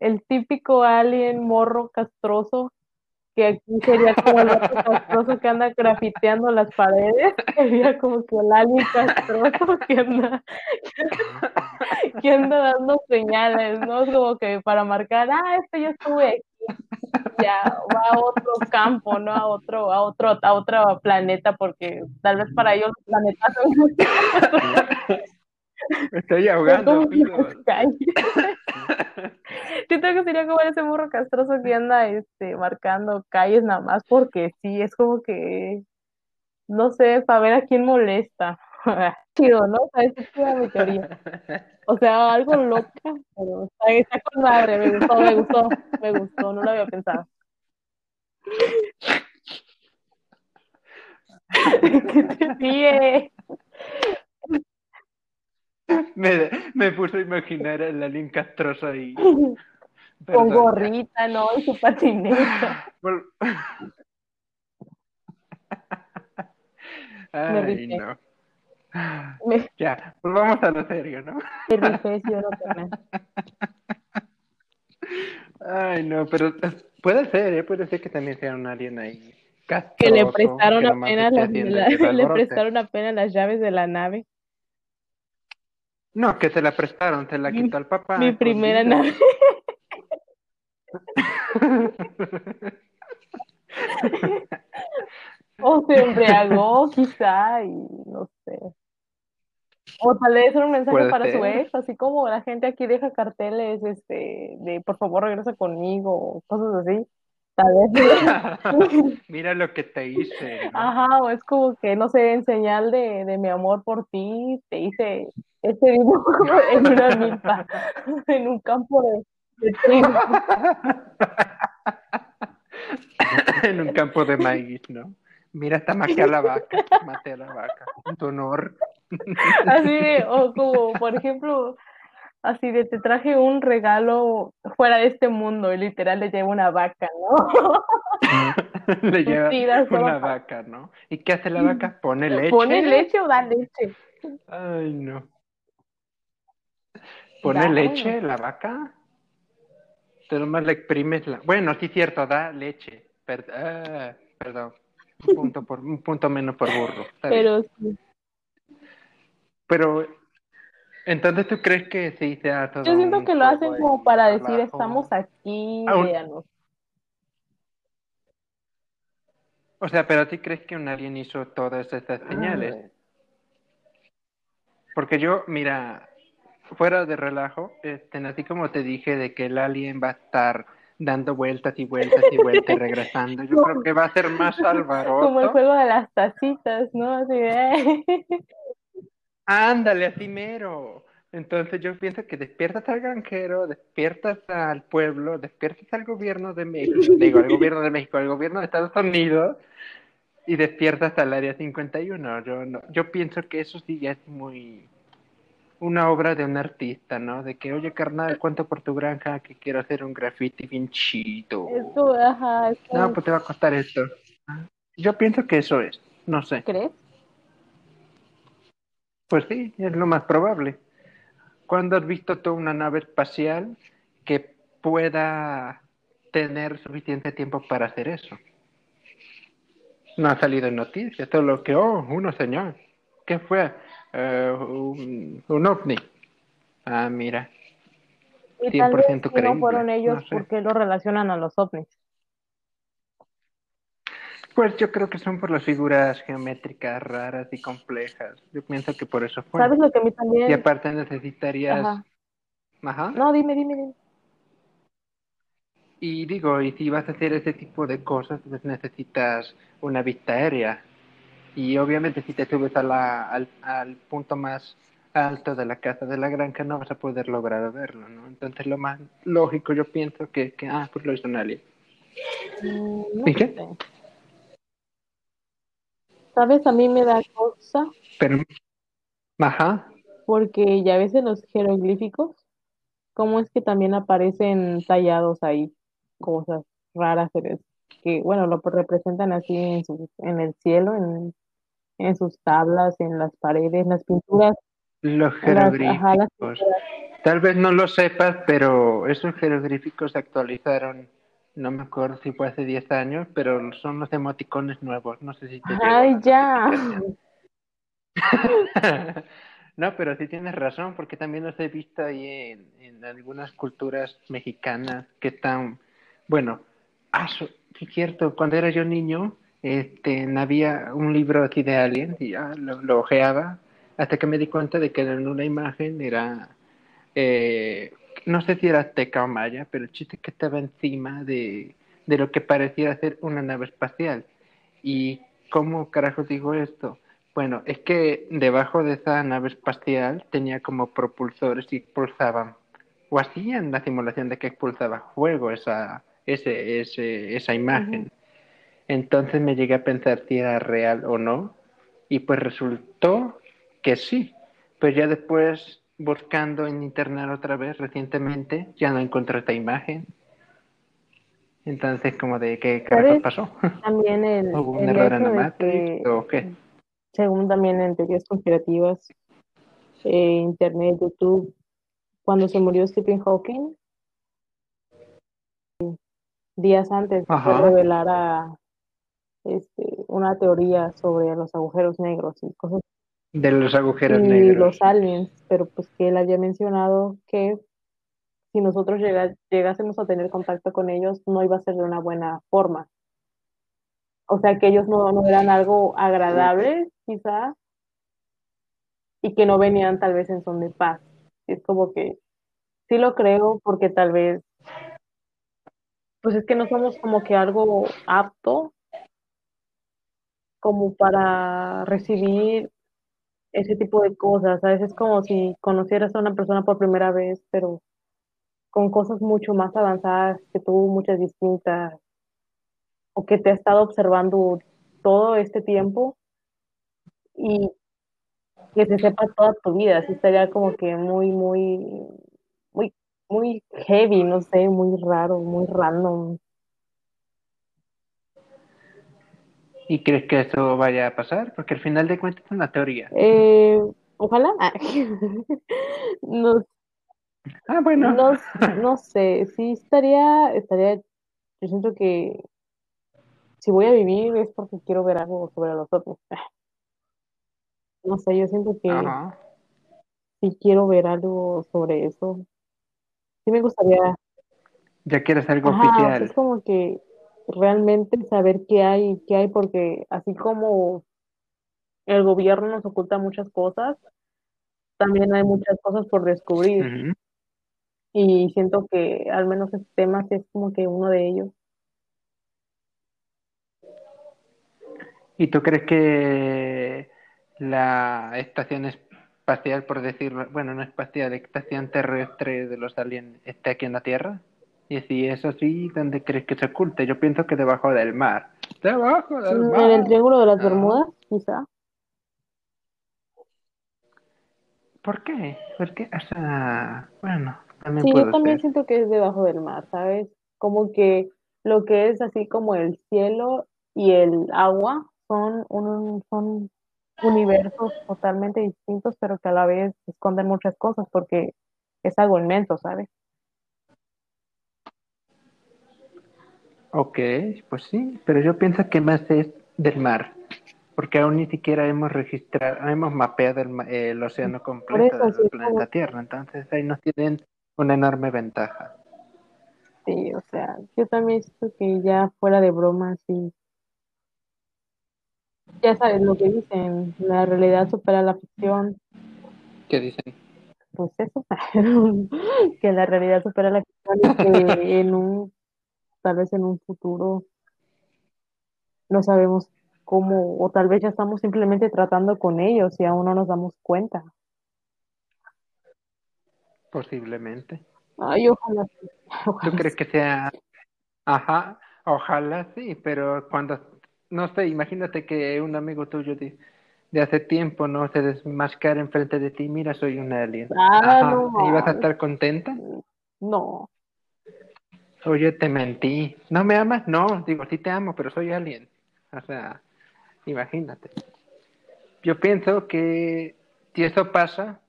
el típico alien morro castroso, que aquí sería como el otro castroso que anda grafiteando las paredes, sería como que el alien castroso que anda, que anda dando señales, ¿no? Como que para marcar, ah, este ya estuve aquí, ya va a otro campo, ¿no? A otro, a otro, a otro planeta, porque tal vez para ellos los planetas son Me estoy ahogando. Siento que sería como ese burro castroso que anda este, marcando calles nada más porque sí, es como que, no sé, para ver a quién molesta. Chido, ¿no? O sea, esa es toda mi teoría. O sea, algo loco, pero está, está con madre, me gustó, me gustó, me gustó, no lo había pensado. ¿Qué te ríes? Me, me puso a imaginar al alien castroso ahí. Con Perdón, gorrita, ¿no? Y su patineta. Ay, no. Me, Ya, volvamos a lo serio, ¿no? me rifé, sí. Ay, no, pero puede ser, ¿eh? Puede ser que también sea un alien ahí. Que le castroso, prestaron que apenas las, la- le prestaron apenas las llaves de la nave. No, que se la prestaron, se la quitó al papá. Mi primera nave. O se embriagó, quizá, y. O tal vez un mensaje Puede para su ex, así como la gente aquí deja carteles este, de por favor regresa conmigo, cosas así. Tal vez. Mira lo que te hice. ¿no? Ajá, o es como que, no sé, en señal de, de mi amor por ti, te hice este dibujo en una milpa, en un campo de, de trigo. en un campo de maíz, ¿no? Mira, hasta maté a la vaca, maté a la vaca, en tu honor. Así de, o como, por ejemplo, así de, te traje un regalo fuera de este mundo y literal le llevo una vaca, ¿no? Le lleva una vaca, ¿no? ¿Y qué hace la vaca? Pone leche. ¿Pone leche o da leche? Ay, no. ¿Pone Da. leche la vaca? Pero más le exprimes la... Bueno, sí, cierto, da leche. Per- ah, perdón. Un punto, por, un punto menos por burro. Pero sí. Pero, entonces, ¿tú crees que sí sea todo Yo siento que lo hacen como para decir, relajo? estamos aquí, Ah, un- véanos. O sea, pero ¿tú crees que un alien hizo todas estas señales? Porque yo, mira, fuera de relajo, este, así como te dije de que el alien va a estar dando vueltas y vueltas y vueltas y regresando, yo creo que va a ser más Como el juego de las tacitas, ¿no? Así de, Ándale, así mero. Entonces yo pienso que despiertas al granjero, despiertas al pueblo, despiertas al gobierno de México, digo, al gobierno de México, al gobierno de Estados Unidos y despiertas al área 51. Yo no, yo pienso que eso sí ya es muy una obra de un artista, ¿no? De que, oye, carnal, cuento por tu granja que quiero hacer un graffiti bien chido. es como, ajá, No, pues te va a costar esto. Yo pienso que eso es, no sé. ¿crees? Pues sí, es lo más probable. ¿Cuándo has visto tú una nave espacial que pueda tener suficiente tiempo para hacer eso? No ha salido en noticias, todo lo que, oh, una señal. ¿Qué fue? Eh, un, un ovni. Ah, mira. Y tal vez 100% si no fueron ellos, No sé. ¿por qué lo relacionan a los ovnis? Pues yo creo que son por las figuras geométricas raras y complejas. Yo pienso que por eso fue. ¿Sabes lo que a mí Y también? aparte necesitarías... Ajá. Ajá. No, dime, dime, dime. Y digo, y si vas a hacer ese tipo de cosas, pues necesitas una vista aérea. Y obviamente si te subes a la, al, al punto más alto de la casa de la granja no vas a poder lograr verlo, ¿no? Entonces lo más lógico yo pienso que, que ah, pues lo hizo un alien. Mm, no ¿Y qué? sé. ¿Sabes? A mí me da cosa Pero, ajá, porque ya ves en los jeroglíficos, cómo es que también aparecen tallados ahí cosas raras que, bueno, lo representan así en, su, en el cielo, en, en sus tablas, en las paredes, en las pinturas, los las, ajá, las jeroglíficos. pinturas. Tal vez no lo sepas, pero esos jeroglíficos se actualizaron, no me acuerdo si fue hace 10 años, pero son los emoticones nuevos. No sé si te Ay, ya. No, pero sí tienes razón, porque también los he visto ahí en, en algunas culturas mexicanas que están, bueno, ah, sí cierto, cuando era yo niño, este, había un libro aquí de Alien y ya lo, lo ojeaba hasta que me di cuenta de que en una imagen era, eh, no sé si era azteca o maya, pero el chiste es que estaba encima de, de lo que parecía ser una nave espacial. ¿Y cómo carajo digo esto? Bueno, es que debajo de esa nave espacial tenía como propulsores y expulsaban, o hacían la simulación de que expulsaba fuego esa, ese, ese, esa imagen. Entonces me llegué a pensar si era real o no, y pues resultó que sí. Pues ya después, buscando en internet otra vez recientemente, ya no encontré esta imagen. Entonces, como de qué carajo ¿Sabes? pasó. También el, ¿Hubo un el error en hecho la de Matrix que, o qué? según también en teorías conspirativas, eh, internet, YouTube, cuando se murió Stephen Hawking, días antes Ajá. revelara este, una teoría sobre los agujeros negros y cosas De los agujeros y negros. los aliens, pero pues que él había mencionado que si nosotros llega- llegásemos a tener contacto con ellos, no iba a ser de una buena forma. O sea, que ellos no, no eran algo agradable, quizás, y que no venían tal vez en son de paz. Es como que sí lo creo porque tal vez, pues es que no somos como que algo apto como para recibir ese tipo de cosas. A veces es como si conocieras a una persona por primera vez, pero con cosas mucho más avanzadas que tú, muchas distintas, o que te ha estado observando todo este tiempo y que se sepa toda tu vida. Así estaría como que muy, muy, muy, muy heavy, no sé, muy raro, muy random. ¿Y crees que eso vaya a pasar? Porque al final de cuentas es una teoría. Eh, ojalá. No, Ah, bueno. no, no sé, sí estaría, estaría, yo siento que si voy a vivir es porque quiero ver algo sobre los otros. No sé, yo siento que Ajá. sí quiero ver algo sobre eso. Sí me gustaría, Ya quieres algo ajá, oficial. es como que realmente saber qué hay, qué hay, porque así como el gobierno nos oculta muchas cosas, también hay muchas cosas por descubrir. Y siento que al menos este tema es como que uno de ellos. ¿Y tú crees que la estación espacial, por decirlo, bueno, no espacial, estación terrestre de los aliens esté aquí en la Tierra? Y si es así, ¿dónde crees que se oculte? Yo pienso que debajo del mar. Debajo del mar. En el Triángulo de las Ah. Bermudas, quizá. ¿Por qué? ¿Por qué? O sea, bueno, también Sí, yo también ser. siento que es debajo del mar, ¿sabes? Como que lo que es así como el cielo y el agua son un, son universos totalmente distintos, pero que a la vez esconden muchas cosas porque es algo inmenso, ¿sabes? Ok, pues sí, pero yo pienso que más es del mar. porque aún ni siquiera hemos registrado, hemos mapeado el, el océano completo del planeta Tierra, entonces ahí nos tienen una enorme ventaja. Sí, o sea, yo también siento que ya fuera de broma, sí. Ya sabes lo que dicen, la realidad supera la ficción. ¿Qué dicen? Pues eso, que la realidad supera la ficción y que en un, tal vez en un futuro, no sabemos cómo, o tal vez ya estamos simplemente tratando con ellos y aún no nos damos cuenta. Posiblemente. Ay, ojalá. ¿Tú crees que sea? Ajá, ojalá sí, pero cuando, no sé, imagínate que un amigo tuyo de, de hace tiempo no se desmascara enfrente de ti, mira, soy un alien. Ah, no, ¿Y vas a estar contenta? No. Oye, te mentí. ¿No me amas? No, digo, sí te amo, pero soy alien. O sea, imagínate. Yo pienso que si eso pasa,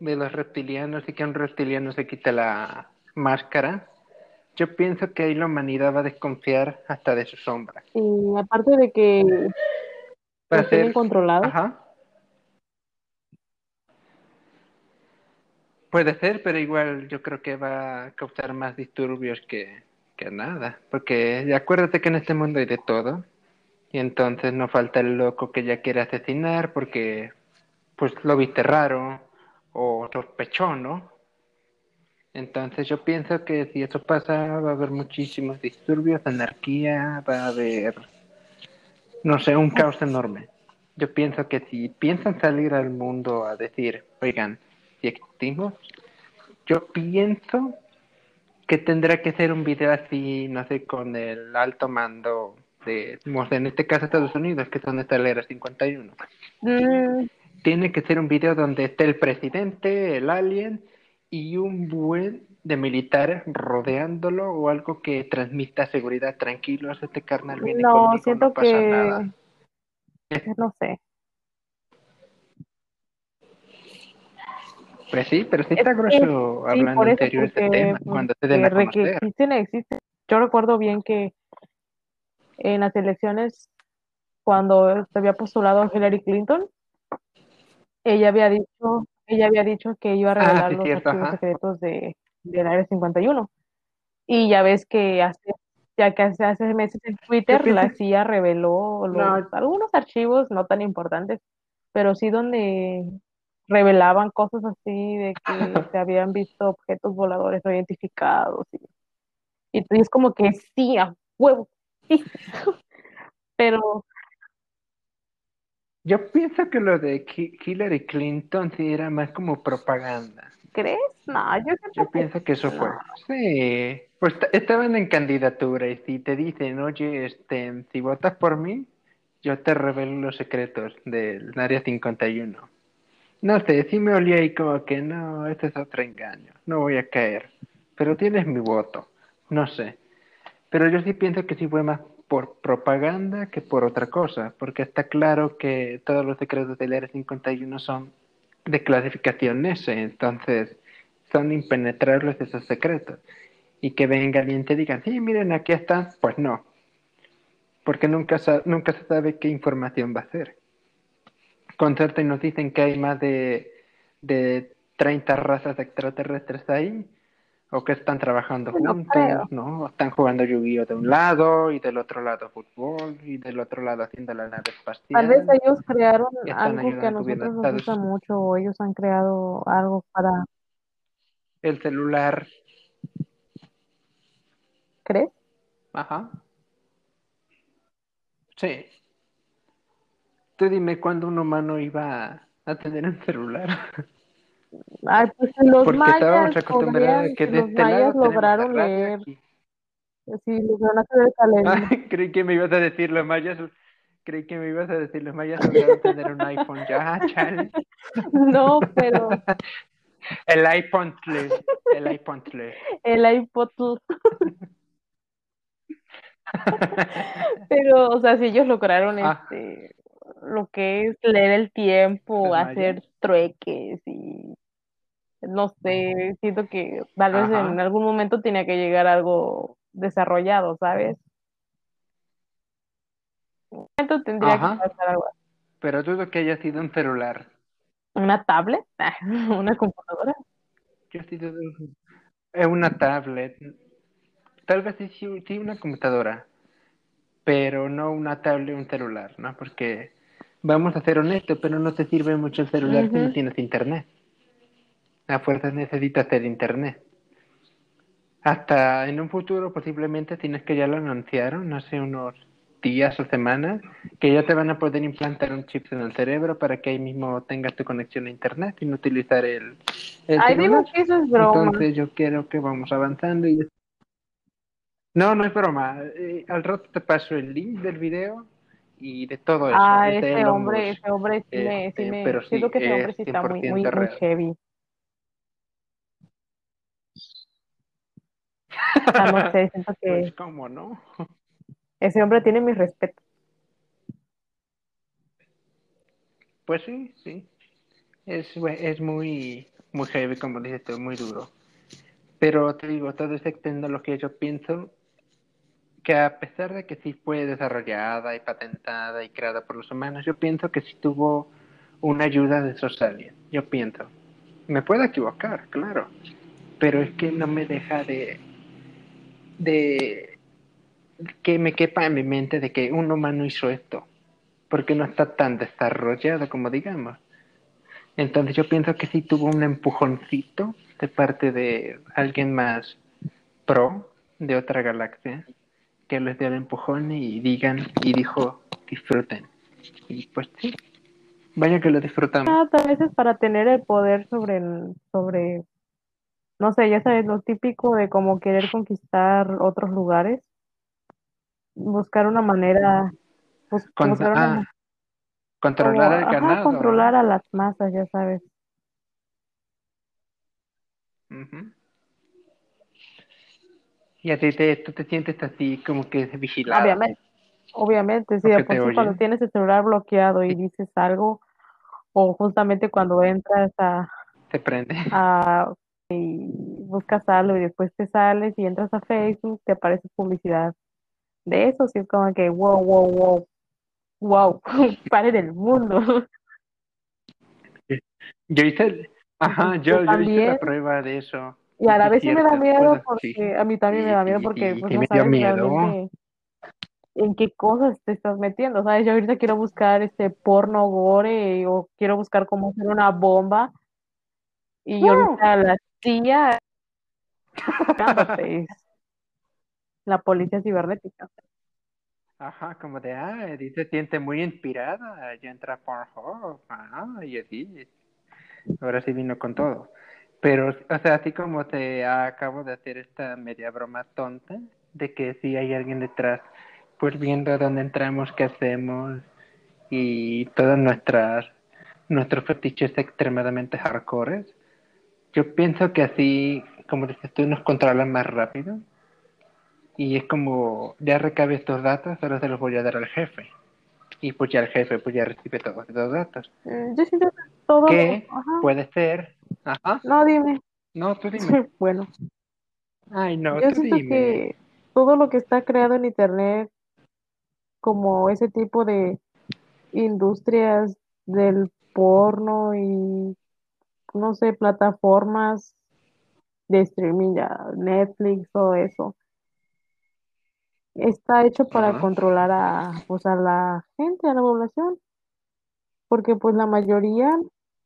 de los reptilianos y que un reptiliano se quite la máscara, yo pienso que ahí la humanidad va a desconfiar hasta de su sombra. Y aparte de que Va a ser controlado. Ajá. Puede ser, pero igual yo creo que va a causar más disturbios que, que nada. Porque acuérdate que en este mundo hay de todo. Y entonces no falta el loco que ya quiere asesinar porque pues lo viste raro o sospechó, ¿no? Entonces yo pienso que si eso pasa va a haber muchísimos disturbios, anarquía, va a haber, no sé, un caos enorme. Yo pienso que si piensan salir al mundo a decir, oigan, existimos, yo pienso que tendrá que ser un video así, no sé, con el alto mando de, en este caso Estados Unidos, que son esta era 51. Mm. Tiene que ser un video donde esté el presidente, el alien y un buen de militares rodeándolo o algo que transmita seguridad. Tranquilo, este carnal viene No, siento que... No sé. Pues sí, pero sí está grueso hablando serio de este tema. Cuando se den a conocer. Existen, existen. Yo recuerdo bien que en las elecciones, cuando se había postulado a Hillary Clinton, ella había dicho, ella había dicho que iba a ah, revelar los archivos secretos de, del Área 51. Y ya ves que hace, ya que hace, hace meses en Twitter la CIA reveló algunos archivos no tan importantes, pero sí donde revelaban cosas así de que se habían visto objetos voladores no identificados y, y, es como que sí, a huevo, sí. pero yo pienso que lo de Hillary Clinton sí era más como propaganda. ¿Crees? No, yo, yo pienso que eso fue. Sí, pues estaban en candidatura y si te dicen, oye, este, si votas por mí, yo te revelo los secretos del área 51. No sé, sí me olía ahí como que no, este es otro engaño, no voy a caer. Pero tienes mi voto, no sé. Pero yo sí pienso que sí fue más por propaganda que por otra cosa, porque está claro que todos los secretos del r 51 son de clasificación S, entonces son impenetrables esos secretos. Y que venga alguien y te diga, sí, miren, aquí están, pues no, porque nunca, nunca se sabe qué información va a ser. Con suerte nos dicen que hay más de, de 30 razas extraterrestres ahí, o que están trabajando juntos, ¿no? Están jugando Yu-Gi-Oh de un lado y del otro lado fútbol y del otro lado haciendo la nave espacial. Tal vez ellos crearon algo que a nosotros nos gusta mucho o ellos han creado algo para... El celular. ¿Crees? Ajá. Sí. Tú dime cuándo un humano iba a tener un celular. Ay, pues los Porque mayas, que de los este mayas lograron leer. Sí, lograron hacer el calendario. creí que me ibas a decir los mayas. Creí que me ibas a decir los mayas lograron tener un iPhone ya, chale. No, pero. el iPhone 3. El iPhone 3. El iPod. pero, o sea, si ellos lograron ah. este lo que es leer el tiempo, hacer trueques y no sé, siento que tal vez en algún momento tenía que llegar algo desarrollado, ¿sabes? En algún momento tendría que pasar algo pero dudo que haya sido un celular. ¿Una tablet? ¿Una computadora? Yo sí dudo. Es una tablet. Tal vez sí, sí, sí una computadora, pero no una tablet, un celular, ¿no? Porque vamos a ser honestos, pero no te sirve mucho el celular si no tienes internet. A fuerzas necesitas tener internet. Hasta en un futuro posiblemente tienes que ya lo anunciaron hace unos días o semanas que ya te van a poder implantar un chip en el cerebro para que ahí mismo tengas tu conexión a internet sin utilizar el, el Ay, celular. digo que eso es broma. Entonces yo quiero que vamos avanzando y no, no es broma. Eh, al rato te paso el link del video y de todo eso. Ah, es de ese hombre, ese hombre sí me, sí Este, me, pero sí, siento que ese hombre sí está muy, 100% muy, muy heavy. O sea, no sé, siento Pues que cómo no. ese hombre tiene mi respeto. Pues sí, sí. Es, es muy, muy heavy, como dices tú, muy duro. Pero te digo, toda esa tecnología yo pienso que a pesar de que sí fue desarrollada y patentada y creada por los humanos, yo pienso que sí tuvo una ayuda de esos aliens. Yo pienso. Me puedo equivocar, claro. Pero es que no me deja de, de que me quepa en mi mente de que un humano hizo esto. Porque no está tan desarrollado como digamos. Entonces yo pienso que sí tuvo un empujoncito de parte de alguien más pro de otra galaxia que les dio el empujón y digan y dijo disfruten. Y pues sí, vaya que lo disfrutamos. Ah, tal vez es para tener el poder sobre el, sobre, no sé, ya sabes, lo típico de como querer conquistar otros lugares, buscar una manera, bus- Con- buscar una, ah, controlar como, el ajá, ganado. controlar a las masas, ya sabes. Ujú. Y a ti te, tú te sientes así como que vigilado. Obviamente, obviamente, sí, de por sí cuando tienes el celular bloqueado y dices algo, o justamente cuando entras a, Te prende. a y buscas algo y después te sales y entras a Facebook, te aparece publicidad de eso, sí es como que wow, wow, wow, wow, paren el mundo. Yo hice, ajá, yo, yo hice la prueba de eso. Y a la vez sí me da miedo porque sí. a mí también me da miedo porque pues no me sabes miedo. realmente en qué cosas te estás metiendo, ¿sabes? Yo ahorita quiero buscar este porno gore o quiero buscar cómo hacer una bomba y ahorita la es la policía cibernética. Ajá, como de, ah, se siente muy inspirada, ya entra Pornhub, ah, y así. Ahora sí vino con todo. Pero, o sea, así como te acabo de hacer esta media broma tonta, de que si hay alguien detrás, pues viendo dónde entramos, qué hacemos, y todas nuestras, nuestros fetiches extremadamente hardcore, yo pienso que así, como dices tú, nos controlan más rápido. Y es como, ya recabé estos datos, ahora se los voy a dar al jefe. Y pues ya el jefe pues ya recibe todos estos datos. Mm, Yo siento que todo, Que ajá, puede ser, ajá, no dime, no, tú dime. bueno, Ay, no, yo tú siento dime. que todo lo que está creado en internet, como ese tipo de industrias del porno y no sé, plataformas de streaming, ya Netflix, todo eso, está hecho para Ajá. controlar a, pues, a la gente, a la población, porque pues la mayoría,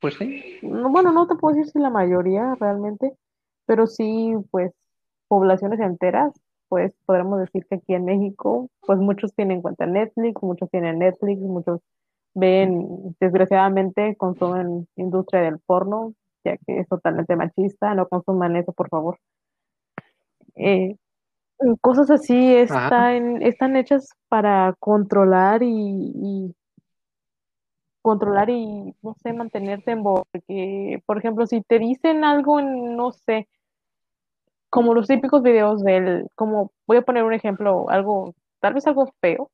Pues sí, no, bueno, no te puedo decir si la mayoría realmente, pero sí, pues, poblaciones enteras, pues podremos decir que aquí en México, pues muchos tienen cuenta Netflix, muchos tienen Netflix, muchos ven, desgraciadamente, consumen industria del porno, ya que es totalmente machista, no consuman eso, por favor. Eh, cosas así Ajá. están, están hechas para controlar y, y controlar y, no sé, mantenerte en boca. Porque, por ejemplo, si te dicen algo, no sé, como los típicos videos del, como, voy a poner un ejemplo, algo, tal vez algo feo,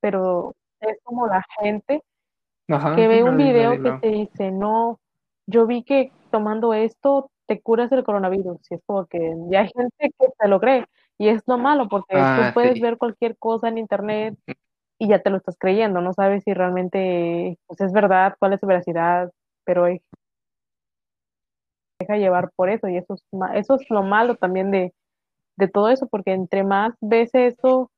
pero es como la gente ajá, que ve un video que te dice, no, yo vi que tomando esto te curas el coronavirus. Y es como que ya hay gente que se lo cree. Y es lo malo, porque Ah, tú puedes sí. ver cualquier cosa en internet y ya te lo estás creyendo, no sabes si realmente pues, es verdad, cuál es su veracidad, pero deja llevar por eso y eso es, eso es lo malo también de, de todo eso, porque entre más ves eso,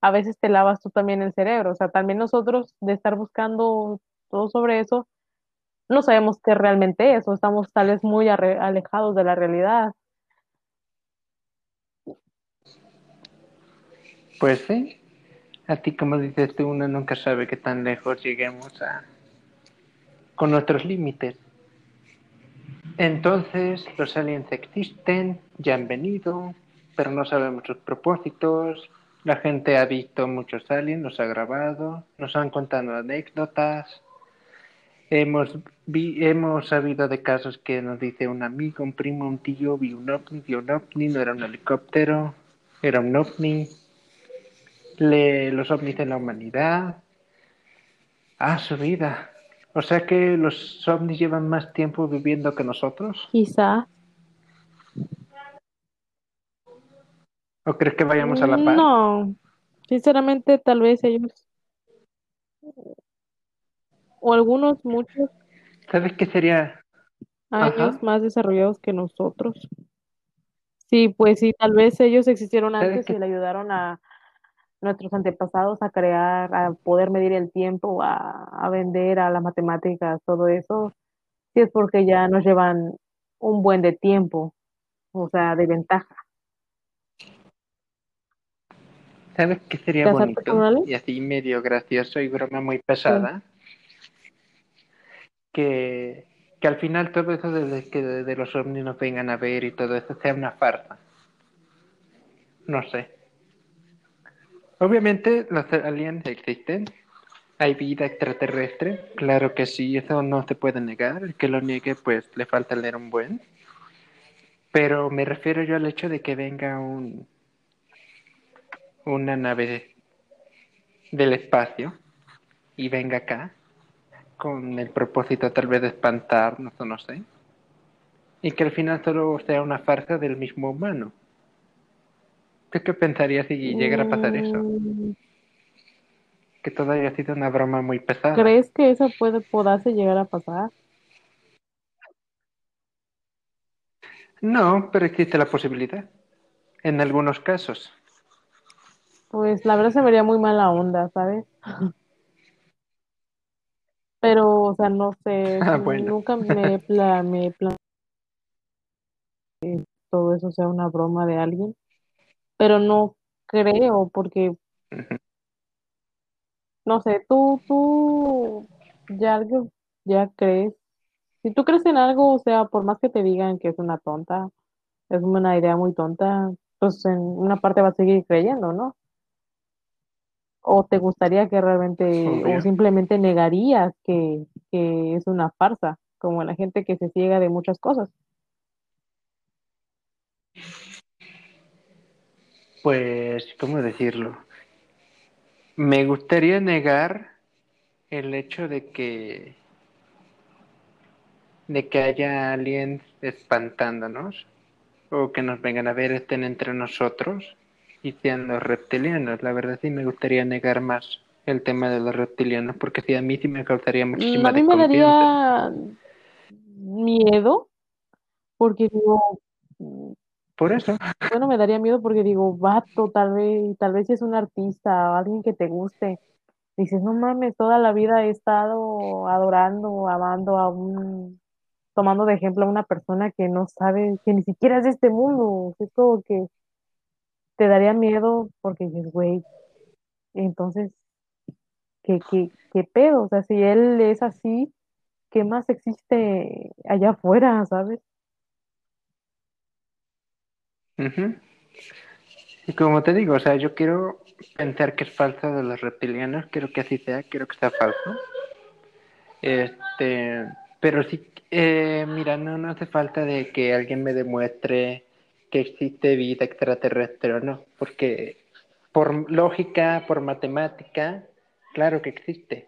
a veces te lavas tú también el cerebro, o sea, también nosotros de estar buscando todo sobre eso, no sabemos qué realmente es, o estamos tal vez muy alejados de la realidad. Pues sí, a ti como dices tú, uno nunca sabe qué tan lejos lleguemos a con nuestros límites. Entonces, los aliens existen, ya han venido, pero no sabemos sus propósitos. La gente ha visto muchos aliens, los ha grabado, nos han contado anécdotas. Hemos, hemos sabido de casos que nos dice un amigo, un primo, un tío, vi un ovni, vi un ovni, no era un helicóptero, era un ovni. Le, los ovnis en la humanidad. Ah, su vida. O sea que los ovnis llevan más tiempo viviendo que nosotros. Quizá. ¿O crees que vayamos a la par? No, sinceramente tal vez ellos, o algunos, muchos ¿Sabes qué sería? años Ajá. más desarrollados que nosotros. Sí, pues sí, tal vez ellos existieron ¿Sabes antes y qué? le ayudaron a nuestros antepasados a crear, a poder medir el tiempo, a, a vender, a las matemáticas, todo eso. Sí es porque ya nos llevan un buen de tiempo, o sea, de ventaja. ¿Sabes qué sería ¿Casarte con un bonito? Y así medio gracioso y broma muy pesada. Que, que al final todo eso de que de, de los ovnis nos vengan a ver y todo eso sea una farsa. No sé. Obviamente los aliens existen. Hay vida extraterrestre. Claro que sí, eso no se puede negar. El que lo niegue pues le falta leer un buen. Pero me refiero yo al hecho de que venga un una nave del espacio y venga acá con el propósito tal vez de espantarnos o no sé. Y que al final solo sea una farsa del mismo humano. ¿Tú qué pensarías si llegara a pasar eso? Mm, Que todo haya sido una broma muy pesada. ¿Crees que eso puede poderse llegar a pasar? No, pero existe la posibilidad. En algunos casos. Pues la verdad se vería muy mala onda, ¿sabes? Pero, o sea, no sé, Ah, bueno. nunca me pla me plan todo eso sea una broma de alguien, pero no creo porque, no sé, tú, tú ya ya crees. Si tú crees en algo, o sea, por más que te digan que es una tonta, es una idea muy tonta, pues en una parte vas a seguir creyendo, ¿no? O te gustaría que realmente, o simplemente negarías que, que es una farsa, como la gente que se ciega de muchas cosas. Pues, ¿cómo decirlo? Me gustaría negar el hecho de que de que haya aliens espantándonos o que nos vengan a ver estén entre nosotros y sean los reptilianos. La verdad sí me gustaría negar más el tema de los reptilianos porque sí a mí sí me causaría muchísima A mí me desconfianza. daría miedo porque digo, Por eso, bueno, me daría miedo porque digo, vato, tal vez, tal vez si es un artista o alguien que te guste. Dices, no mames, toda la vida he estado adorando, amando a un, tomando de ejemplo a una persona que no sabe, que ni siquiera es de este mundo. Es como que te daría miedo porque dices, güey, entonces, ¿qué, qué, qué pedo? O sea, si él es así, ¿qué más existe allá afuera, sabes? Ujú. y como te digo, o sea, yo quiero pensar que es falso de los reptilianos, quiero que así sea, quiero que sea falso. Este, pero sí, eh, mira, no, no hace falta de que alguien me demuestre que existe vida extraterrestre o no, porque por lógica, por matemática, claro que existe,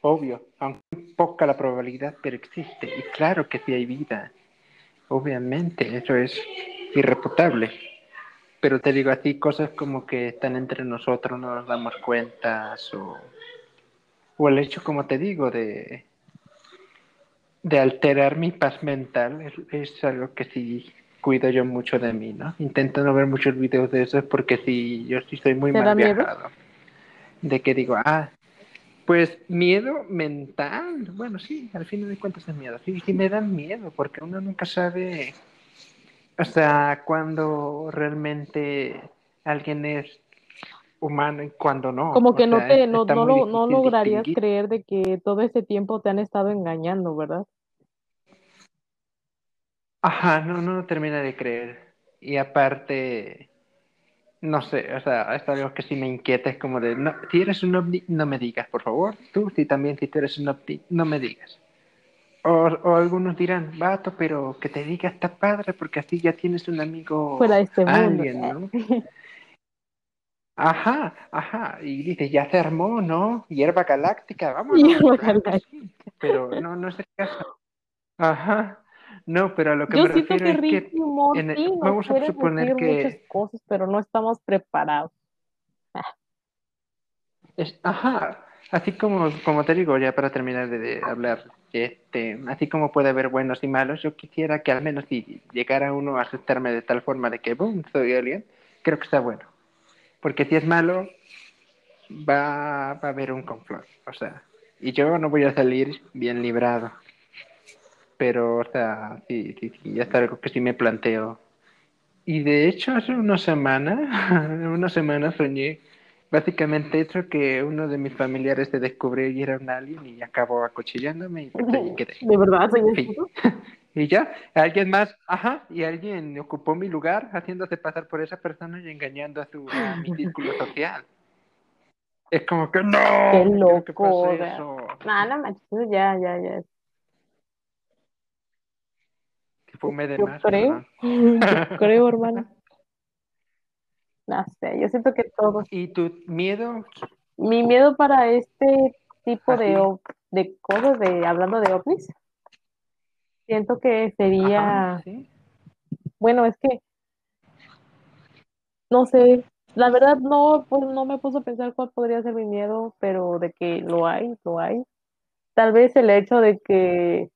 obvio, aunque poca la probabilidad, pero existe, y claro que sí hay vida, obviamente, eso es irrefutable. pero te digo así, cosas como que están entre nosotros, no nos damos cuenta, o, o el hecho, como te digo, de, de alterar mi paz mental, es, es algo que sí cuido yo mucho de mí, ¿no? Intento no ver muchos videos de eso porque sí, yo sí soy muy mal viajado. De que digo, ah, pues miedo mental, bueno, sí, al fin de cuentas es miedo, sí, sí me dan miedo porque uno nunca sabe, o sea, cuando realmente alguien es humano y cuando no. Como que no te, no, no, no lograrías creer de que todo ese tiempo te han estado engañando, ¿verdad? Ajá, no, no termina de creer. Y aparte, no sé, o sea, es algo que sí me inquieta, es como de, no, si eres un ovni, no me digas, por favor. Tú, si también, si tú eres un ovni, no me digas. O, o algunos dirán, vato, pero que te diga está padre, porque así ya tienes un amigo Fuera de este mundo. ¿no? Ajá, ajá, y dices, ya se armó, ¿no? Hierba galáctica, vamos. Hierba galáctica. Pero no, no es el caso. Ajá. No, pero a lo que me refiero es que vamos a suponer que muchas cosas, pero no estamos preparados. ajá, así como, como te digo, ya para terminar de, hablar, este, así como puede haber buenos y malos, yo quisiera que al menos si llegara uno a aceptarme de tal forma de que, boom, soy alien, creo que está bueno. Porque si es malo, va, va a haber un complot, o sea, y yo no voy a salir bien librado pero, o sea, sí, sí, sí, ya está algo que sí me planteo. Y de hecho, hace una semana, una semana soñé básicamente hecho que uno de mis familiares se descubrió y era un alien y acabó acuchillándome y pues quedé. ¿De verdad Y ya, alguien más, ajá, y alguien ocupó mi lugar haciéndose pasar por esa persona y engañando a, su, a mi círculo social. Es como que no. Qué loco. No, no manches, ya, ya, ya. yo Creo, yo creo, hermano. No sé, yo siento que todos. ¿Y tu miedo? Mi miedo para este tipo de, de cosas, de hablando de ovnis, siento que sería. Bueno, es que. No sé, la verdad no, pues no me puso a pensar cuál podría ser mi miedo, pero de que lo hay, lo hay. Tal vez el hecho de que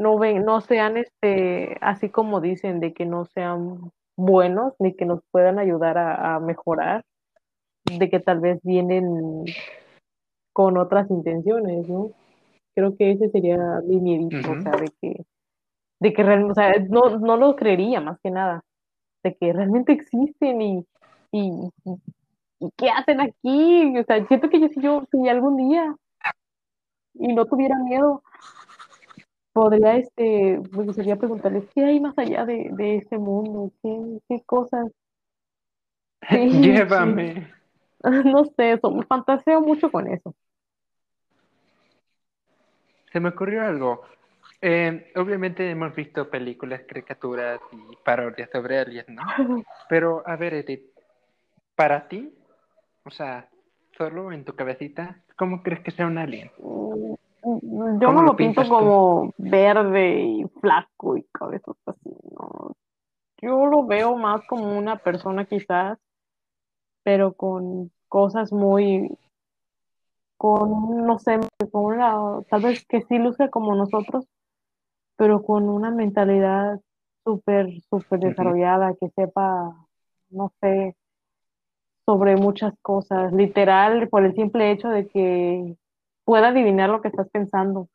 no ven, no sean este, así como dicen, de que no sean buenos ni que nos puedan ayudar a, mejorar, de que tal vez vienen con otras intenciones, ¿no? Creo que ese sería mi miedo, o sea, de que, de que realmente, o sea, no, no lo creería más que nada, de que realmente existen y, y, y, qué hacen aquí, o sea, siento que yo si yo, si algún día y no tuviera miedo, podría, este, me gustaría preguntarles, ¿qué hay más allá de, de este mundo? ¿Qué, qué cosas? Llévame. No sé, eso, me fantaseo mucho con eso. Se me ocurrió algo. Eh, obviamente hemos visto películas, caricaturas y parodias sobre aliens, ¿no? Pero, a ver, Edith, para ti, o sea, solo en tu cabecita, ¿cómo crees que sea un alien? Yo no lo, pinto como verde y flaco y cabezas así, ¿no? Yo lo veo más como una persona quizás, pero con cosas muy, con, no sé, con una, tal vez que sí luce como nosotros, pero con una mentalidad súper, súper desarrollada, que sepa, no sé, sobre muchas cosas, literal, por el simple hecho de que pueda adivinar lo que estás pensando.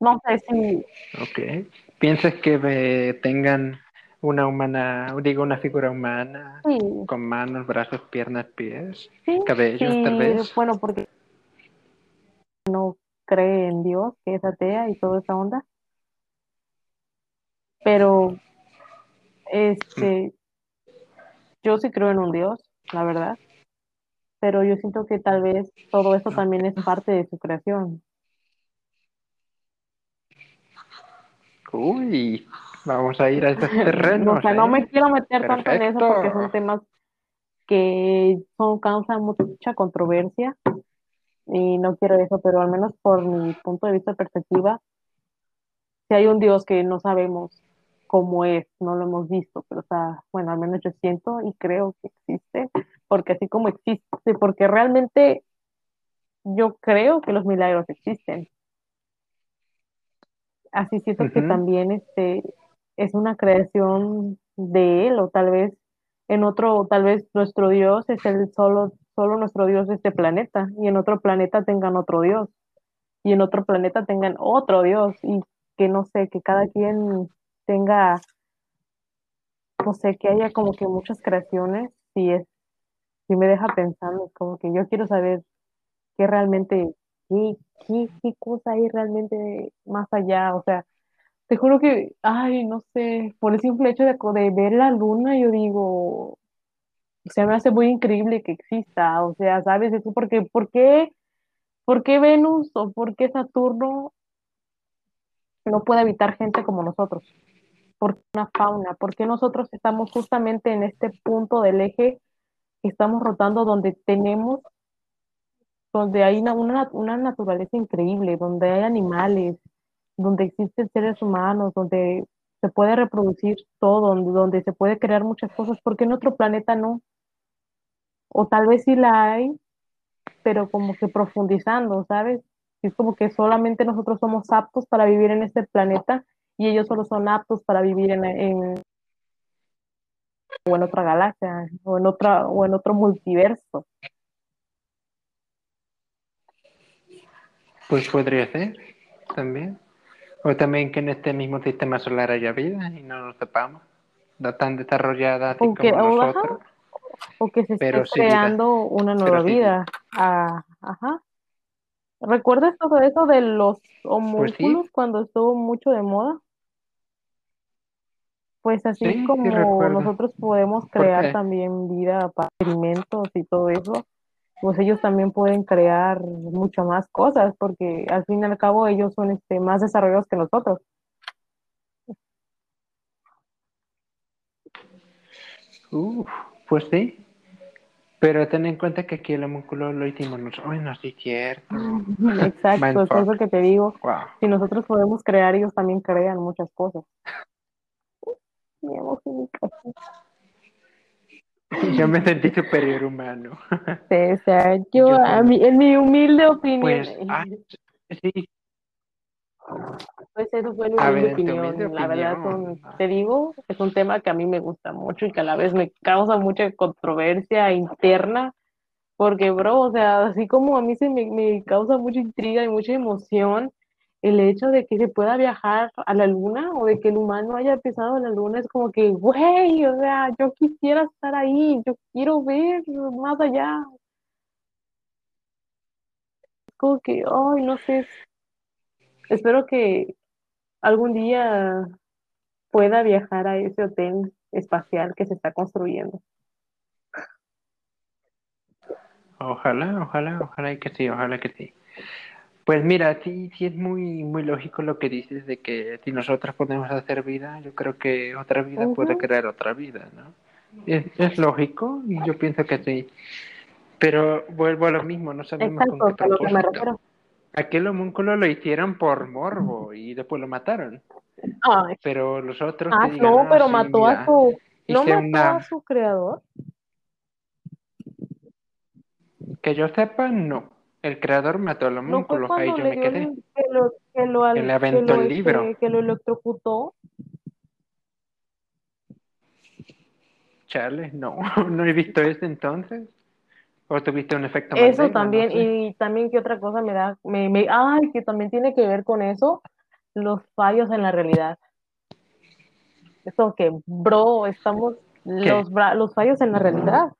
No sé si... Ok. ¿Piensas que tengan una humana, digo, una figura humana con manos, brazos, piernas, pies, cabellos, tal vez? Bueno, porque no cree en Dios, que es atea y toda esa onda. Pero, este, yo sí creo en un Dios, la verdad pero yo siento que tal vez todo eso también es parte de su creación. Uy, vamos a ir a esos terrenos. o sea, no me ¿eh? quiero meter tanto en eso porque son temas que son causan mucha controversia y no quiero eso, pero al menos por mi punto de vista perspectiva, si hay un Dios que no sabemos cómo es, no lo hemos visto, pero o sea, bueno, al menos yo siento y creo que existe, porque así como existe, porque realmente yo creo que los milagros existen. Así siento que también este es una creación de él, o tal vez en otro, tal vez nuestro Dios es el solo, solo nuestro Dios de este planeta, y en otro planeta tengan otro Dios, y en otro planeta tengan otro Dios, y que no sé, que cada quien tenga, no sé, que haya como que muchas creaciones, y es, y me deja pensando, como que yo quiero saber qué realmente, qué, qué, qué cosa hay realmente más allá, o sea, te juro que, ay, no sé, por el simple hecho de, de ver la luna, yo digo, se me hace muy increíble que exista, o sea, ¿sabes? Eso porque, ¿por qué, por qué Venus o por qué Saturno no puede habitar gente como nosotros? ¿Por qué una fauna? ¿Por qué nosotros estamos justamente en este punto del eje estamos rotando donde tenemos, donde hay una, una, naturaleza increíble, donde hay animales, donde existen seres humanos, donde se puede reproducir todo, donde, donde se puede crear muchas cosas, ¿por qué en otro planeta no? O tal vez sí la hay, pero como que profundizando, ¿sabes? Es como que solamente nosotros somos aptos para vivir en este planeta y ellos solo son aptos para vivir en, en o en otra galaxia o en otra o en otro multiverso. Pues podría ser también. O también que en este mismo sistema solar haya vida y no lo sepamos. No tan desarrollada así O que, como o, ajá, nosotros, o que se esté vida. creando una nueva sí vida. vida. Ah, ajá. ¿Recuerdas todo eso de los Pues homúnculos sí, cuando estuvo mucho de moda? Pues así sí, sí como recuerdo. nosotros podemos ¿Por crear también vida para experimentos y todo eso, pues ellos también pueden crear mucho más cosas, porque al fin y al cabo ellos son este, más desarrollados que nosotros. Uf, pues sí. Pero ten en cuenta que aquí el homúnculo lo hicimos nosotros. Bueno, sí, cierto. Exacto, es eso que te digo, Wow. si nosotros podemos crear, ellos también crean muchas cosas. Mi casa. Yo me sentí superior humano. O sea, yo, Yo a mí, en mi humilde opinión, Pues, ah, sí. pues eso fue mi ver, humilde opinión. La verdad, son, te digo, es un tema que a mí me gusta mucho y que a la vez me causa mucha controversia interna Porque, bro, o sea, así como a mí se me, me causa mucha intriga y mucha emoción el hecho de que se pueda viajar a la luna o de que el humano haya pisado la luna, es como que, güey, o sea, yo quisiera estar ahí, yo quiero ver más allá. Es como que, ay, no sé, espero que algún día pueda viajar a ese hotel espacial que se está construyendo. Ojalá, ojalá, ojalá que sí, ojalá que sí. Pues mira, sí, sí es muy, muy lógico lo que dices de que si nosotros podemos hacer vida, yo creo que otra vida puede crear otra vida, ¿no? Es, es lógico y yo pienso que sí. Pero vuelvo a lo mismo, no sabemos con Exacto, qué que me propósito. Aquel homúnculo lo hicieron por morbo y después lo mataron. Ay, Pero los otros ah, digan, no, ah, pero sí, mató a su, no mató a su creador. Que yo sepa, no. El creador mató al No homúnculo, ahí cuando yo me quedé. el, que lo, que lo, Que le que aventó lo, el libro. este, que lo electrocutó. Chale, no, no he visto eso entonces. O tuviste un efecto Eso Mandela, no también, sé. y también que otra cosa me da, me, me, ay, que también tiene que ver con eso, los fallos en la realidad. Eso que, bro, estamos, ¿Qué? los, bra- los fallos en la realidad.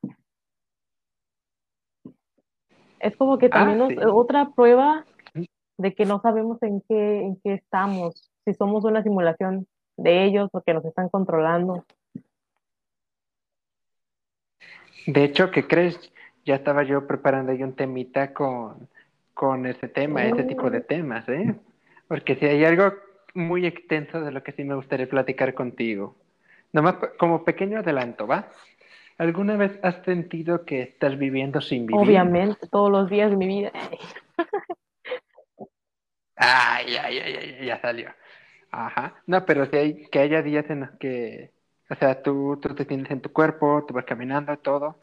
Es como que Ah, también nos, otra prueba de que no sabemos en qué, en qué estamos, si somos una simulación de ellos o que nos están controlando. De hecho, ¿qué crees? Ya estaba yo preparando ahí un temita con, con ese tema, ese tipo de Mm, temas, ¿eh? Porque si hay algo muy extenso de lo que sí me gustaría platicar contigo. Nomás como pequeño adelanto, ¿va? ¿Alguna vez has sentido que estás viviendo sin vivir? Obviamente, todos los días de mi vida. Ay, ay, ay, ay, ya salió. Ajá. No, pero si hay, que haya días en los que, o sea, tú, tú te sientes en tu cuerpo, tú vas caminando, todo,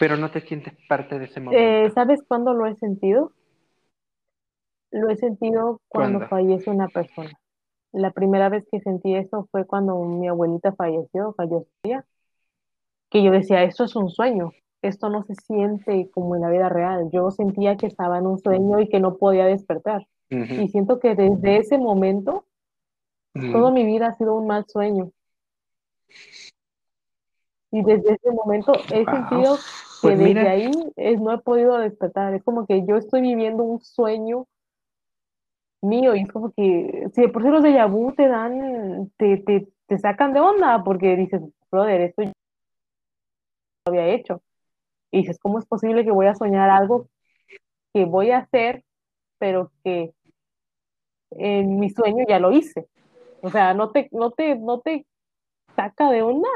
pero no te sientes parte de ese Eh, momento. ¿sabes cuándo lo he sentido? Lo he sentido cuando ¿Cuándo? fallece una persona. La primera vez que sentí eso fue cuando mi abuelita falleció, fallecía, que yo decía, esto es un sueño, esto no se siente como en la vida real. Yo sentía que estaba en un sueño y que no podía despertar. Y siento que desde ese momento, toda ujú. mi vida ha sido un mal sueño. Y desde ese momento he Wow. sentido que Pues desde mira, ahí es- no he podido despertar. Es como que yo estoy viviendo un sueño mío y es como que si de por sí los vu te dan, te, te, te sacan de onda porque dices, brother, esto había hecho. Y dices, ¿cómo es posible que voy a soñar algo que voy a hacer, pero que en mi sueño ya lo hice? O sea, no te, no te, no te saca de onda.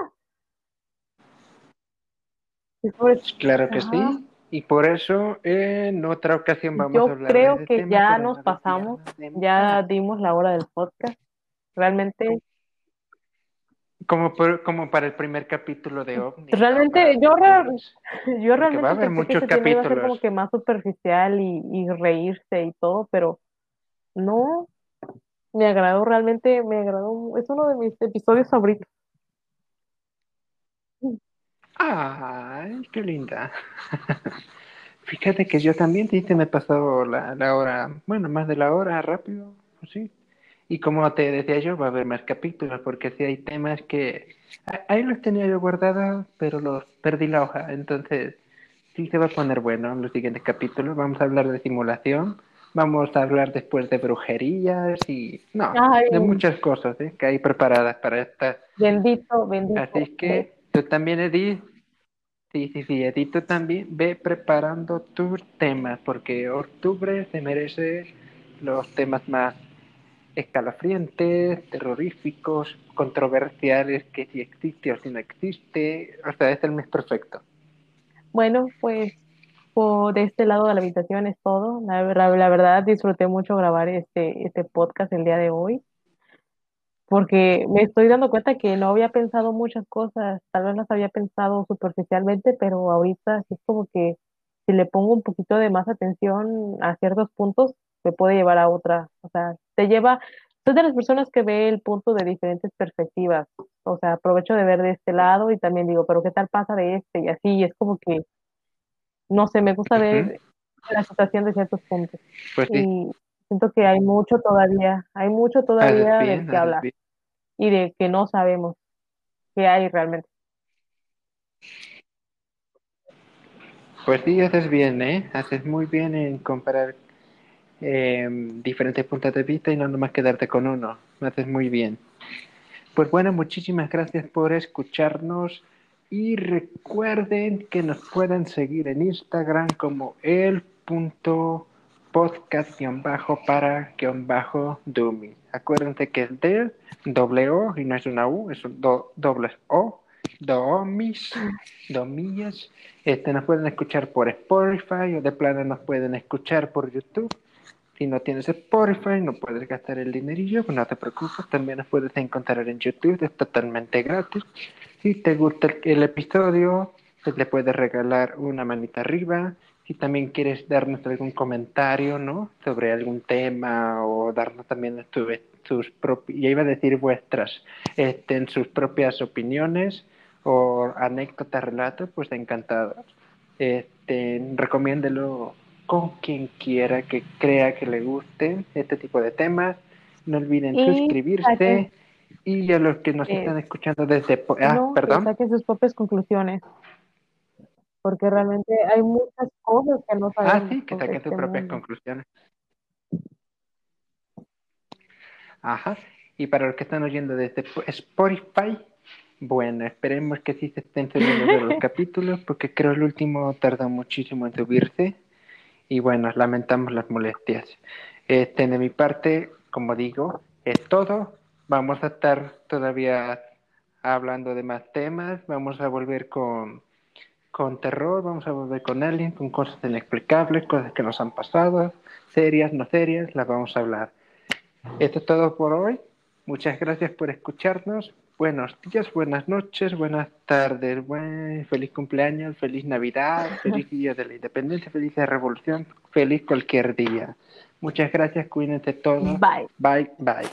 Claro que Ajá. sí. Y por eso en otra ocasión vamos a Yo hablar de creo que tema ya nos no pasamos, ya dimos la hora del podcast. Realmente, Como, por- como para el primer capítulo de OVNI, ¿no? realmente, Para yo, yo Porque va a realmente haber que muchos este tema iba a ser capítulos. como que más superficial y, y reírse y todo, pero no, me agradó, realmente me agradó, es uno de mis episodios favoritos. Ay, qué linda. Fíjate que yo también, sí, me pasó la, la hora, bueno, más de la hora, rápido, pues sí. Y como te decía yo, va a haber más capítulos, porque sí hay temas que ahí los tenía yo guardados, pero los perdí la hoja. Entonces, sí se va a poner bueno en los siguientes capítulos. Vamos a hablar de simulación, vamos a hablar después de brujerías y, no, Ay, de muchas cosas ¿eh? que hay preparadas para esta. bendito, bendito. Así es que tú también, Edith, Sí, sí, sí, Edith, tú también ve preparando tus temas, porque octubre se merece los temas más escalofriantes, terroríficos, controversiales, que si existe o si no existe. O sea, es el mes perfecto. Bueno, pues por de este lado de la habitación es todo. La, la- la verdad disfruté mucho grabar este, este podcast el día de hoy, porque me estoy dando cuenta que no había pensado muchas cosas, tal vez las había pensado superficialmente, pero ahorita sí es como que si le pongo un poquito de más atención a ciertos puntos, me puede llevar a otra. O sea, te lleva, soy de las personas que ve el punto de diferentes perspectivas. O sea, aprovecho de ver de este lado y también digo, pero ¿qué tal pasa de este? Y así, y es como que no sé, me gusta ver la situación de ciertos puntos Pues sí, y siento que hay mucho todavía, hay mucho todavía del que hablar bien. y de que no sabemos qué hay realmente. Pues sí, haces bien, ¿eh? Haces muy bien en comparar eh, diferentes puntos de vista y no nomás quedarte con uno. Haces muy bien. Pues bueno, muchísimas gracias por escucharnos y recuerden que nos pueden seguir en Instagram como el punto podcast para dummy. Acuérdense que es de doble O y no es una U, es un do, doble O, domis, domillas. Este, nos pueden escuchar por Spotify o de plano nos pueden escuchar por YouTube. Si no tienes Spotify, no puedes gastar el dinerillo, no te preocupes, también nos puedes encontrar en YouTube, es totalmente gratis. Si te gusta el, el episodio, pues le puedes regalar una manita arriba. Si también quieres darnos algún comentario, ¿no? Sobre algún tema o darnos también tu, sus propias, ya iba a decir vuestras, este, en sus propias opiniones o anécdotas, relatos, pues encantados. Este, recomiéndelo con quien quiera que crea que le guste este tipo de temas. No olviden Y suscribirse saquen, y a los que nos eh, están escuchando desde... Ah, no, que perdón. saquen sus propias conclusiones, porque realmente hay muchas cosas que no Ah, sabemos sí, que saquen sus este propias mundo. conclusiones. Ajá. Y para los que están oyendo desde po- Spotify, bueno, esperemos que sí se estén subiendo los capítulos, porque creo el último tarda muchísimo en subirse. Y bueno, lamentamos las molestias. Este, de mi parte, como digo, es todo. Vamos a estar todavía hablando de más temas. Vamos a volver con, con terror, vamos a volver con aliens, con cosas inexplicables, cosas que nos han pasado, serias, no serias, las vamos a hablar. Esto es todo por hoy. Muchas gracias por escucharnos. Buenos días, buenas noches, buenas tardes, buen, feliz cumpleaños, feliz Navidad, feliz Día de la Independencia, feliz de Revolución, feliz cualquier día. Muchas gracias, cuídense todos. Bye. Bye, bye.